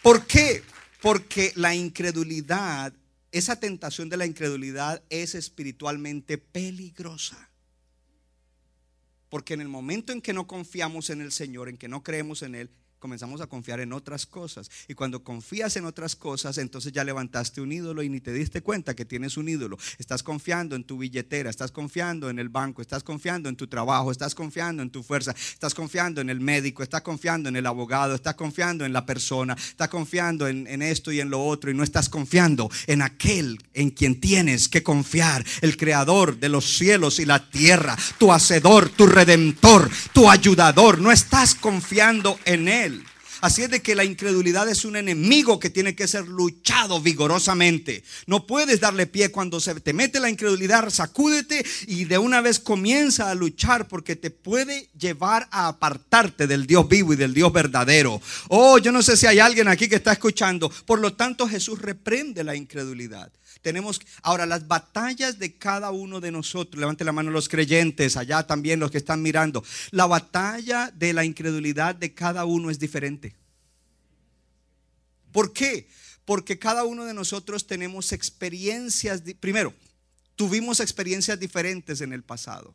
¿Por qué? Porque la incredulidad, esa tentación de la incredulidad es espiritualmente peligrosa. Porque en el momento en que no confiamos en el Señor, en que no creemos en Él, comenzamos a confiar en otras cosas. Y cuando confías en otras cosas, entonces ya levantaste un ídolo y ni te diste cuenta que tienes un ídolo. Estás confiando en tu billetera, estás confiando en el banco, estás confiando en tu trabajo, estás confiando en tu fuerza, estás confiando en el médico, estás confiando en el abogado, estás confiando en la persona, estás confiando en, en esto y en lo otro y no estás confiando en aquel en quien tienes que confiar, el creador de los cielos y la tierra, tu hacedor, tu redentor, tu ayudador. No estás confiando en él. Así es de que la incredulidad es un enemigo que tiene que ser luchado vigorosamente. No puedes darle pie cuando se te mete la incredulidad, sacúdete y de una vez comienza a luchar porque te puede llevar a apartarte del Dios vivo y del Dios verdadero. Oh, yo no sé si hay alguien aquí que está escuchando. Por lo tanto, Jesús reprende la incredulidad. Tenemos ahora las batallas de cada uno de nosotros. Levante la mano los creyentes, allá también los que están mirando. La batalla de la incredulidad de cada uno es diferente. ¿Por qué? Porque cada uno de nosotros tenemos experiencias, primero, tuvimos experiencias diferentes en el pasado.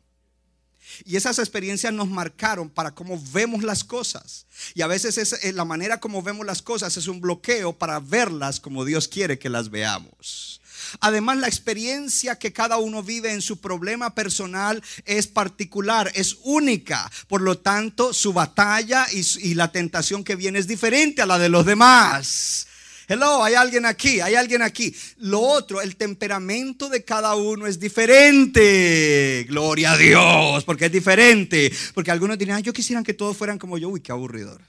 Y esas experiencias nos marcaron para cómo vemos las cosas. Y a veces es, eh, la manera como vemos las cosas es un bloqueo para verlas como Dios quiere que las veamos. Además, la experiencia que cada uno vive en su problema personal es particular, es única. Por lo tanto, su batalla y, la tentación que viene es diferente a la de los demás. Hello, hay alguien aquí, hay alguien aquí. Lo otro, el temperamento de cada uno es diferente. Gloria a Dios, porque es diferente. Porque algunos dirán, yo quisiera que todos fueran como yo. Uy, qué aburridor.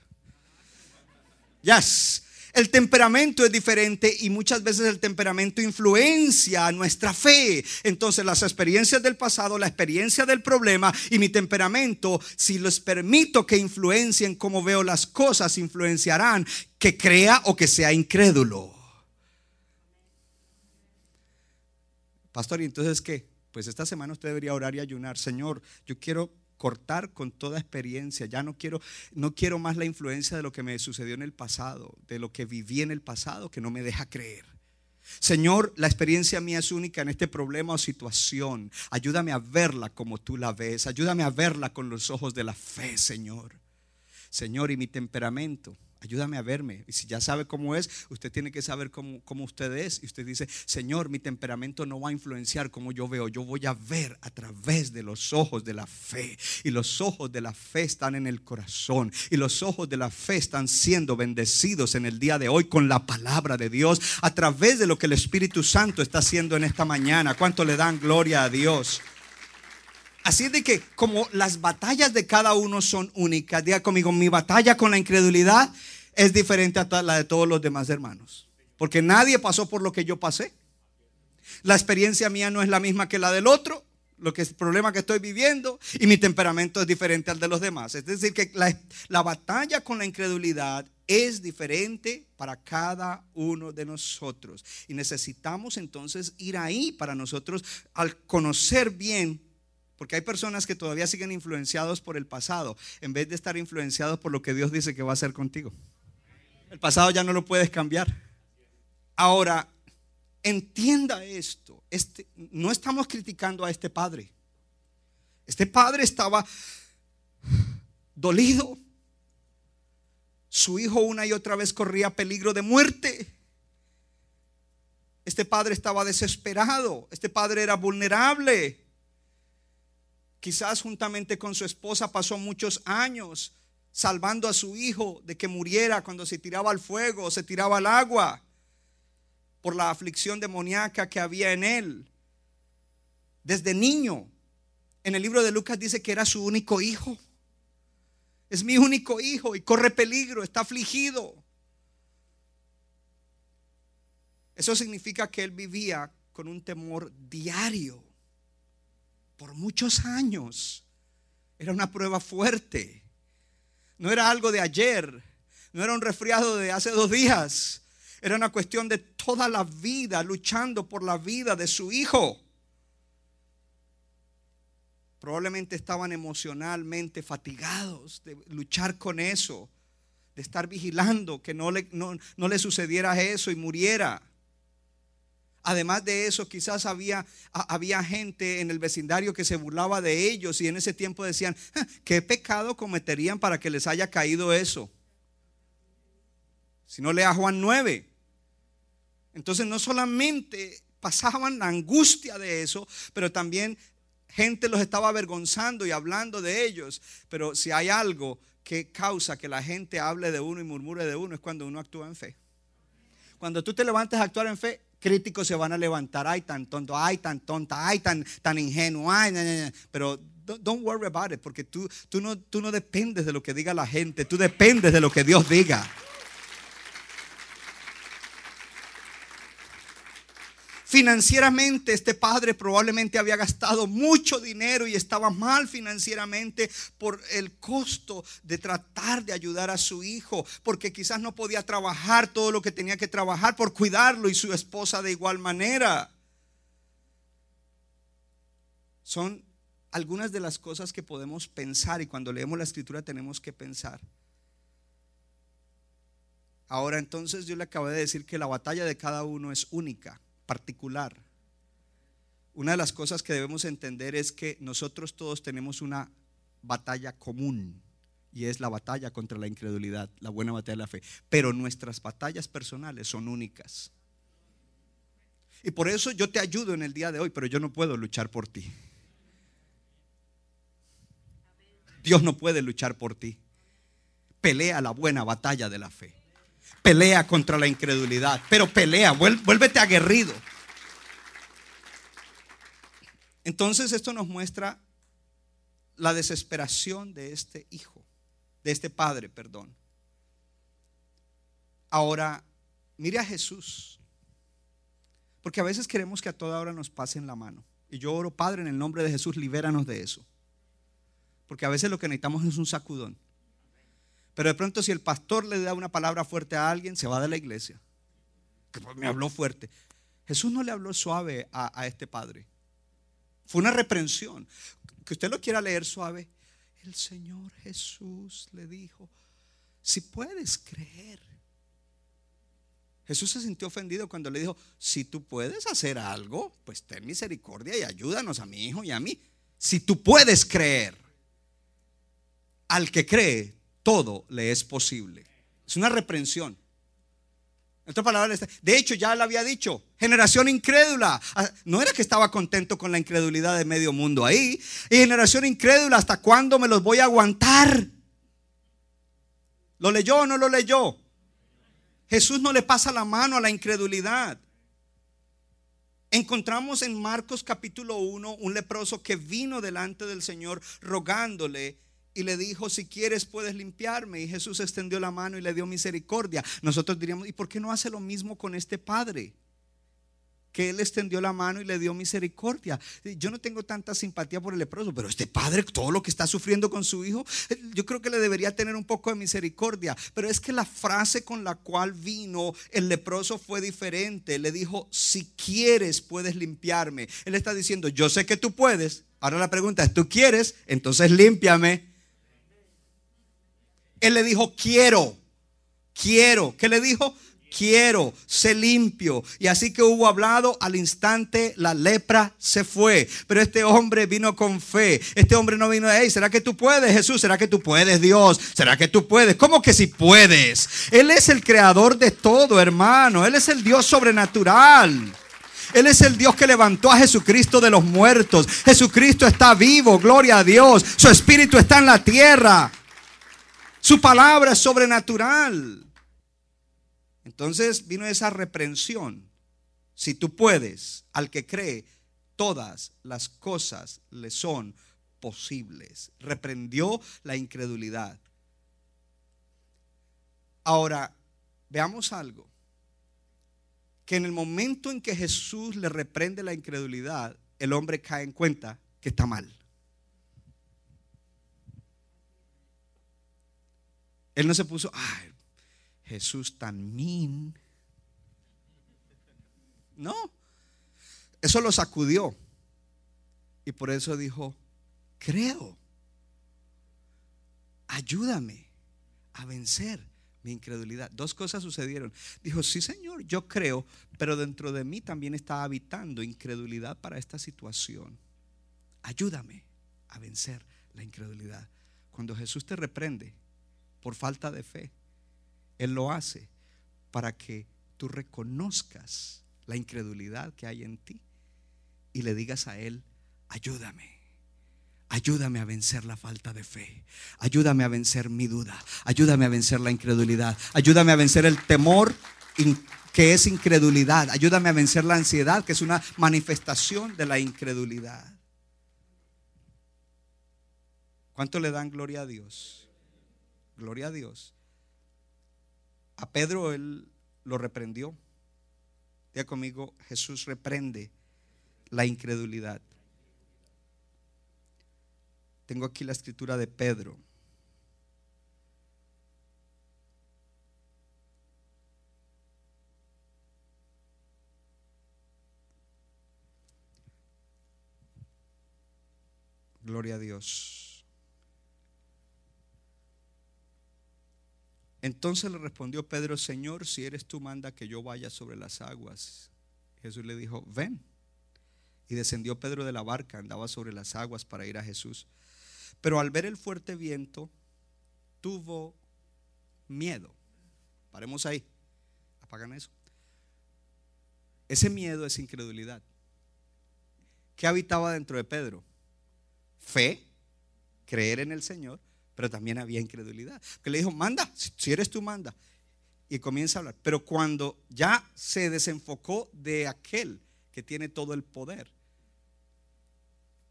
Yes. El temperamento es diferente y muchas veces el temperamento influencia nuestra fe. Entonces las experiencias del pasado, la experiencia del problema y mi temperamento, si les permito que influencien cómo veo las cosas, influenciarán que crea o que sea incrédulo. Pastor, ¿y entonces qué? Pues esta semana usted debería orar y ayunar. Señor, yo quiero cortar con toda experiencia. Ya no quiero, no quiero más la influencia de lo que me sucedió en el pasado, de lo que viví en el pasado que no me deja creer. Señor, la experiencia mía es única en este problema o situación. Ayúdame a verla como tú la ves. Ayúdame a verla con los ojos de la fe, Señor. Señor, y mi temperamento Ayúdame a verme. Y si ya sabe cómo es, usted tiene que saber cómo, cómo, usted es. Y usted dice, Señor, mi temperamento no va a influenciar como yo veo. Yo voy a ver a través de los ojos de la fe. Y los ojos de la fe están en el corazón. Y los ojos de la fe están siendo bendecidos en el día de hoy con la palabra de Dios. A través de lo que el Espíritu Santo está haciendo en esta mañana. ¿Cuánto le dan gloria a Dios? Así es de que como las batallas de cada uno son únicas, diga conmigo, mi batalla con la incredulidad es diferente a la de todos los demás hermanos. Porque nadie pasó por lo que yo pasé. La experiencia mía no es la misma que la del otro. lo que es el problema que estoy viviendo y mi temperamento es diferente al de los demás. Es decir, que la, la batalla con la incredulidad es diferente para cada uno de nosotros. Y necesitamos entonces ir ahí para nosotros al conocer bien, porque hay personas que todavía siguen influenciados por el pasado, en vez de estar influenciados por lo que Dios dice que va a hacer contigo. El pasado ya no lo puedes cambiar. Ahora, entienda esto. Este, no estamos criticando a este padre. Este padre estaba dolido. Su hijo una y otra vez corría peligro de muerte. Este padre estaba desesperado. Este padre era vulnerable. Quizás juntamente con su esposa pasó muchos años salvando a su hijo de que muriera cuando se tiraba al fuego o se tiraba al agua por la aflicción demoníaca que había en él. Desde niño, en el libro de Lucas dice que era su único hijo. Es mi único hijo y corre peligro, está afligido. Eso significa que él vivía con un temor diario por muchos años. Era una prueba fuerte. No era algo de ayer, no era un resfriado de hace dos días. Era una cuestión de toda la vida luchando por la vida de su hijo. Probablemente estaban emocionalmente fatigados de luchar con eso, de estar vigilando que no le, no, le sucediera eso y muriera. Además de eso, quizás había, había gente en el vecindario que se burlaba de ellos y en ese tiempo decían, ¿qué pecado cometerían para que les haya caído eso? Si no lea Juan 9. Entonces no solamente pasaban la angustia de eso, pero también gente los estaba avergonzando y hablando de ellos. Pero si hay algo que causa que la gente hable de uno y murmure de uno es cuando uno actúa en fe. Cuando tú te levantes a actuar en fe, críticos se van a levantar, ay tan tonto, ay tan tonta, ay tan, tan ingenuo, ay, pero don't worry about it, porque tú, tú, no, tú no dependes de lo que diga la gente, tú dependes de lo que Dios diga. Financieramente este padre probablemente había gastado mucho dinero y estaba mal financieramente por el costo de tratar de ayudar a su hijo, porque quizás no podía trabajar todo lo que tenía que trabajar por cuidarlo y su esposa de igual manera. Son algunas de las cosas que podemos pensar y cuando leemos la escritura tenemos que pensar. Ahora entonces yo le acabo de decir que la batalla de cada uno es única particular. Una de las cosas que debemos entender es que nosotros todos tenemos una batalla común y es la batalla contra la incredulidad, la buena batalla de la fe. Pero nuestras batallas personales son únicas. Y por eso yo te ayudo en el día de hoy, pero yo no puedo luchar por ti. Dios no puede luchar por ti. Pelea la buena batalla de la fe pelea contra la incredulidad, pero pelea, vuélvete aguerrido. Entonces esto nos muestra la desesperación de este hijo, de este padre, perdón. Ahora, mire a Jesús, porque a veces queremos que a toda hora nos pasen la mano. Y yo oro, Padre, en el nombre de Jesús, libéranos de eso. Porque a veces lo que necesitamos es un sacudón. Pero de pronto si el pastor le da una palabra fuerte a alguien, se va de la iglesia. Que pues, me habló fuerte. Jesús no le habló suave a, este padre. Fue una reprensión. Que usted lo quiera leer suave. El Señor Jesús le dijo, si puedes creer. Jesús se sintió ofendido cuando le dijo, si tú puedes hacer algo, pues ten misericordia y ayúdanos a mi hijo y a mí. Si tú puedes creer, al que cree, todo le es posible. Es una reprensión. En palabras, de hecho ya le había dicho, generación incrédula. Ah, no era que estaba contento con la incredulidad de medio mundo ahí. Y generación incrédula, ¿hasta cuándo me los voy a aguantar? ¿Lo leyó o no lo leyó? Jesús no le pasa la mano a la incredulidad. Encontramos en Marcos capítulo 1 un leproso que vino delante del Señor rogándole y le dijo, si quieres puedes limpiarme. Y Jesús extendió la mano y le dio misericordia. Nosotros diríamos, ¿y por qué no hace lo mismo con este padre? que él extendió la mano y le dio misericordia. Yo no tengo tanta simpatía por el leproso, pero este padre, todo lo que está sufriendo con su hijo, yo creo que le debería tener un poco de misericordia. Pero es que la frase con la cual vino el leproso fue diferente. Le dijo, si quieres puedes limpiarme. Él está diciendo, yo sé que tú puedes. Ahora la pregunta es, ¿tú quieres? Entonces límpiame. Él le dijo, quiero, quiero. ¿Qué le dijo? quiero, sé limpio. Y así que hubo hablado, al instante la lepra se fue. Pero este hombre vino con fe. Este hombre no vino, hey, ¿será que tú puedes, Jesús? ¿Será que tú puedes, Dios? ¿Será que tú puedes? ¿Cómo que si puedes? Él es el creador de todo, hermano. Él es el Dios sobrenatural. Él es el Dios que levantó a Jesucristo de los muertos. Jesucristo está vivo, gloria a Dios. Su espíritu está en la tierra. Su palabra es sobrenatural. Entonces vino esa reprensión. Si tú puedes, al que cree, todas las cosas le son posibles. Reprendió la incredulidad. Ahora, veamos algo. Que en el momento en que Jesús le reprende la incredulidad, el hombre cae en cuenta que está mal. Él no se puso, ay, Jesús tan min. No, eso lo sacudió. Y por eso dijo, creo, ayúdame a vencer mi incredulidad. Dos cosas sucedieron. Dijo, sí Señor, yo creo, pero dentro de mí también está habitando incredulidad para esta situación. Ayúdame a vencer la incredulidad. Cuando Jesús te reprende por falta de fe, él lo hace para que tú reconozcas la incredulidad que hay en ti y le digas a Él, ayúdame. Ayúdame a vencer la falta de fe. Ayúdame a vencer mi duda. Ayúdame a vencer la incredulidad. Ayúdame a vencer el temor que es incredulidad. Ayúdame a vencer la ansiedad, que es una manifestación de la incredulidad. ¿Cuánto le dan gloria a Dios? Gloria a Dios. A Pedro él lo reprendió. Diga conmigo, Jesús reprende la incredulidad. Tengo aquí la escritura de Pedro. Gloria a Dios. Entonces le respondió Pedro, Señor, si eres tú, manda que yo vaya sobre las aguas. Jesús le dijo, ven. Y descendió Pedro de la barca, andaba sobre las aguas para ir a Jesús. Pero al ver el fuerte viento, tuvo miedo. Paremos ahí. Apagan eso. Ese miedo es incredulidad. ¿Qué habitaba dentro de Pedro? Fe, creer en el Señor, pero también había incredulidad. Que le dijo, manda, si eres tú, manda. Y comienza a hablar. Pero cuando ya se desenfocó de aquel que tiene todo el poder,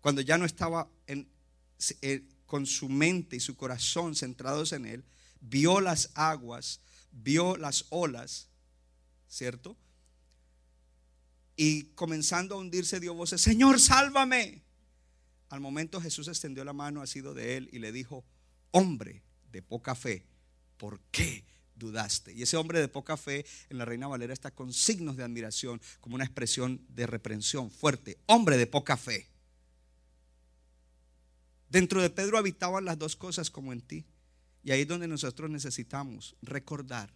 cuando ya no estaba eh, con su mente y su corazón centrados en él, vio las aguas, vio las olas, ¿cierto? Y comenzando a hundirse dio voces, Señor, sálvame. Al momento Jesús extendió la mano ha sido de él y le dijo, hombre de poca fe, ¿por qué dudaste? Y ese hombre de poca fe en la Reina Valera está con signos de admiración, como una expresión de reprensión fuerte. Hombre de poca fe. Dentro de Pedro habitaban las dos cosas como en ti. Y ahí es donde nosotros necesitamos recordar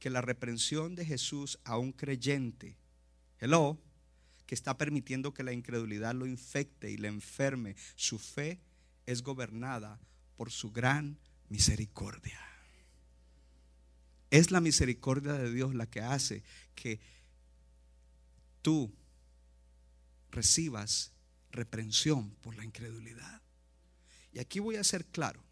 que la reprensión de Jesús a un creyente, hello, que está permitiendo que la incredulidad lo infecte y le enferme, su fe es gobernada por su gran misericordia. Es la misericordia de Dios la que hace que tú recibas reprensión por la incredulidad. Y aquí voy a ser claro.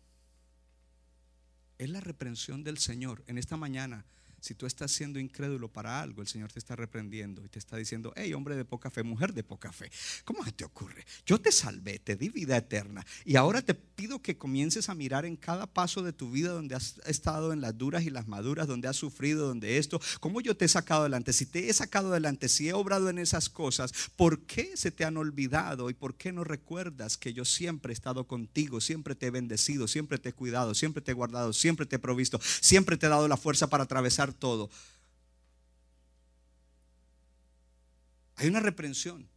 Es la reprensión del Señor. En esta mañana Si tú estás siendo incrédulo para algo, el Señor te está reprendiendo y te está diciendo, hey, hombre de poca fe, mujer de poca fe, ¿cómo se te ocurre? Yo te salvé, te di vida eterna y ahora te pido que comiences a mirar en cada paso de tu vida donde has estado en las duras y las maduras, donde has sufrido, donde esto, cómo yo te he sacado adelante. Si te he sacado adelante, si he obrado en esas cosas, ¿por qué se te han olvidado y por qué no recuerdas que yo siempre he estado contigo, siempre te he bendecido, siempre te he cuidado, siempre te he guardado, siempre te he provisto, siempre te he dado la fuerza para atravesar todo. Hay una reprensión.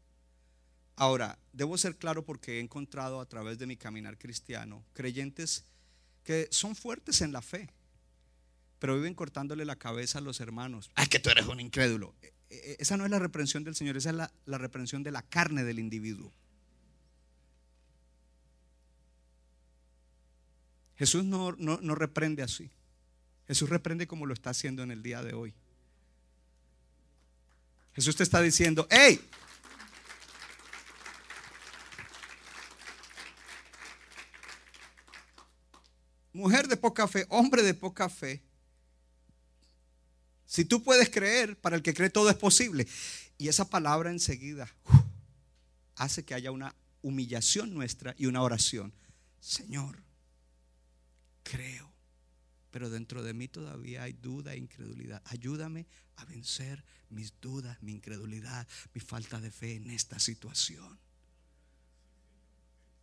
Ahora, debo ser claro porque he encontrado a través de mi caminar cristiano creyentes que son fuertes en la fe, pero viven cortándole la cabeza a los hermanos. Ay, que tú eres un incrédulo. E, e, esa no es la reprensión del Señor, esa es la, la reprensión de la carne del individuo. Jesús no, no, no reprende así. Jesús reprende como lo está haciendo en el día de hoy. Jesús te está diciendo, hey, mujer de poca fe, hombre de poca fe, si tú puedes creer, para el que cree todo es posible. Y esa palabra enseguida uf, hace que haya una humillación nuestra y una oración. Señor, creo, pero dentro de mí todavía hay duda e incredulidad. Ayúdame a vencer mis dudas, mi incredulidad, mi falta de fe en esta situación.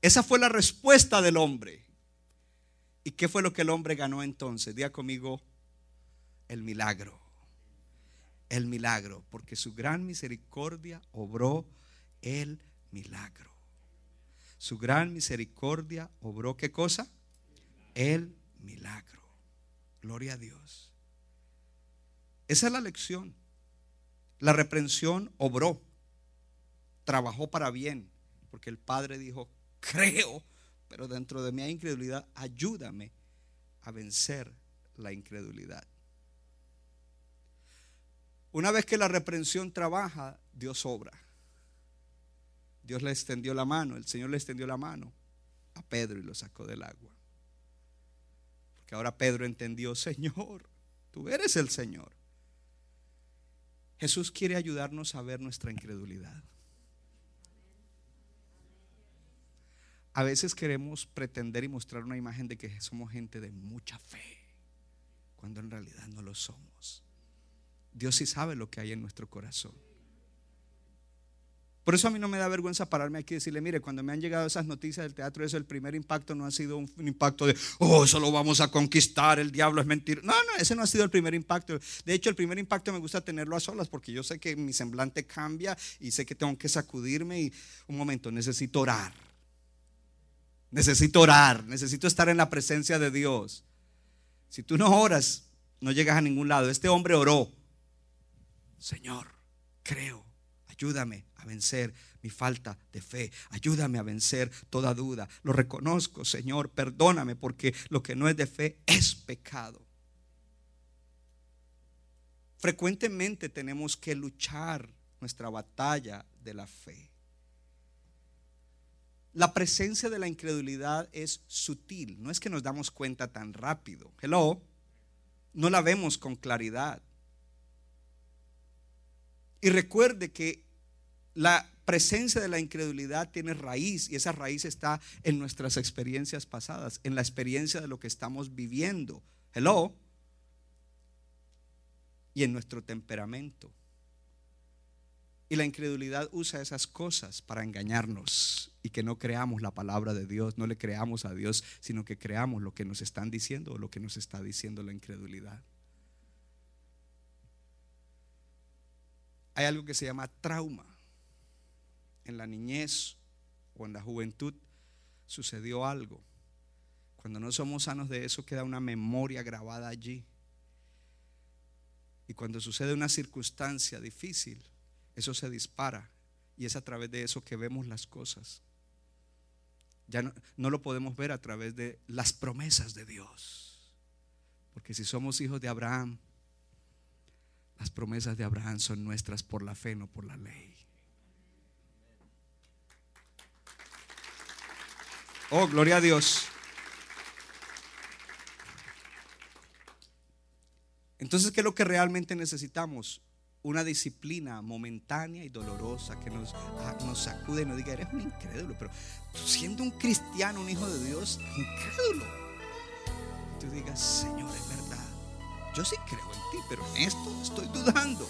Esa fue la respuesta del hombre. ¿Y qué fue lo que el hombre ganó entonces? Diga conmigo, el milagro. El milagro, porque su gran misericordia obró el milagro. Su gran misericordia obró qué cosa? El milagro. Gloria a Dios. Esa es la lección. La reprensión obró, trabajó para bien, porque el Padre dijo, creo, pero dentro de hay incredulidad, ayúdame a vencer la incredulidad. Una vez que la reprensión trabaja, Dios obra. Dios le extendió la mano, el Señor le extendió la mano a Pedro y lo sacó del agua. Porque ahora Pedro entendió, Señor, tú eres el Señor. Jesús quiere ayudarnos a ver nuestra incredulidad. A veces queremos pretender y mostrar una imagen de que somos gente de mucha fe, cuando en realidad no lo somos. Dios sí sabe lo que hay en nuestro corazón. Por eso a mí no me da vergüenza pararme aquí y decirle, mire, cuando me han llegado esas noticias del teatro, eso el primer impacto no ha sido un, impacto de, oh, eso lo vamos a conquistar, el diablo es mentira. No, no, ese no ha sido el primer impacto. De hecho, el primer impacto me gusta tenerlo a solas porque yo sé que mi semblante cambia y sé que tengo que sacudirme y un momento, necesito orar. Necesito orar, necesito estar en la presencia de Dios. Si tú no oras, no llegas a ningún lado. Este hombre oró. Señor, creo, ayúdame a vencer mi falta de fe, ayúdame a vencer toda duda. Lo reconozco, Señor, perdóname porque lo que no es de fe es pecado. Frecuentemente tenemos que luchar nuestra batalla de la fe. La presencia de la incredulidad es sutil, no es que nos damos cuenta tan rápido. Hello, no la vemos con claridad. Y recuerde que la presencia de la incredulidad tiene raíz y esa raíz está en nuestras experiencias pasadas, en la experiencia de lo que estamos viviendo. Hello. Y en nuestro temperamento. Y la incredulidad usa esas cosas para engañarnos y que no creamos la palabra de Dios, no le creamos a Dios, sino que creamos lo que nos están diciendo o lo que nos está diciendo la incredulidad. Hay algo que se llama trauma. En la niñez o en la juventud sucedió algo. Cuando no somos sanos de eso queda una memoria grabada allí. Y cuando sucede una circunstancia difícil, eso se dispara y es a través de eso que vemos las cosas. Ya no, no, lo podemos ver a través de las promesas de Dios. Porque si somos hijos de Abraham, promesas de Abraham son nuestras por la fe, no por la ley. Oh, gloria a Dios. Entonces ¿qué es lo que realmente necesitamos? Una disciplina momentánea y dolorosa que nos, ah, sacude y nos diga, eres un incrédulo, pero siendo un cristiano, un hijo de Dios, incrédulo. Tú digas, Señor, es verdad. Yo sí creo en ti, pero en esto estoy dudando.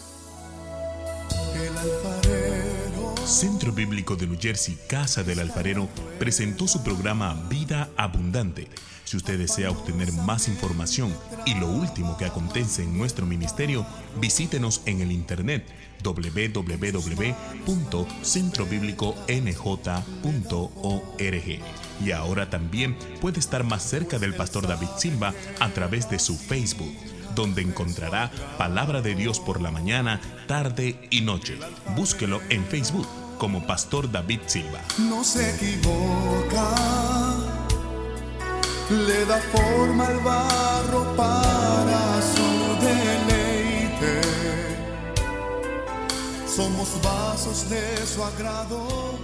El alfarero. Centro Bíblico de New Jersey, Casa del Alfarero, presentó su programa Vida Abundante. Si usted desea obtener más información y lo último que acontece en nuestro ministerio, visítenos en el internet www.centrobibliconj.org. Y ahora también puede estar más cerca del pastor David Silva a través de su Facebook donde encontrará palabra de Dios por la mañana, tarde y noche. Búsquelo en Facebook como Pastor David Silva. no se equivoca, le da forma al barro para su deleite. Somos vasos de su agrado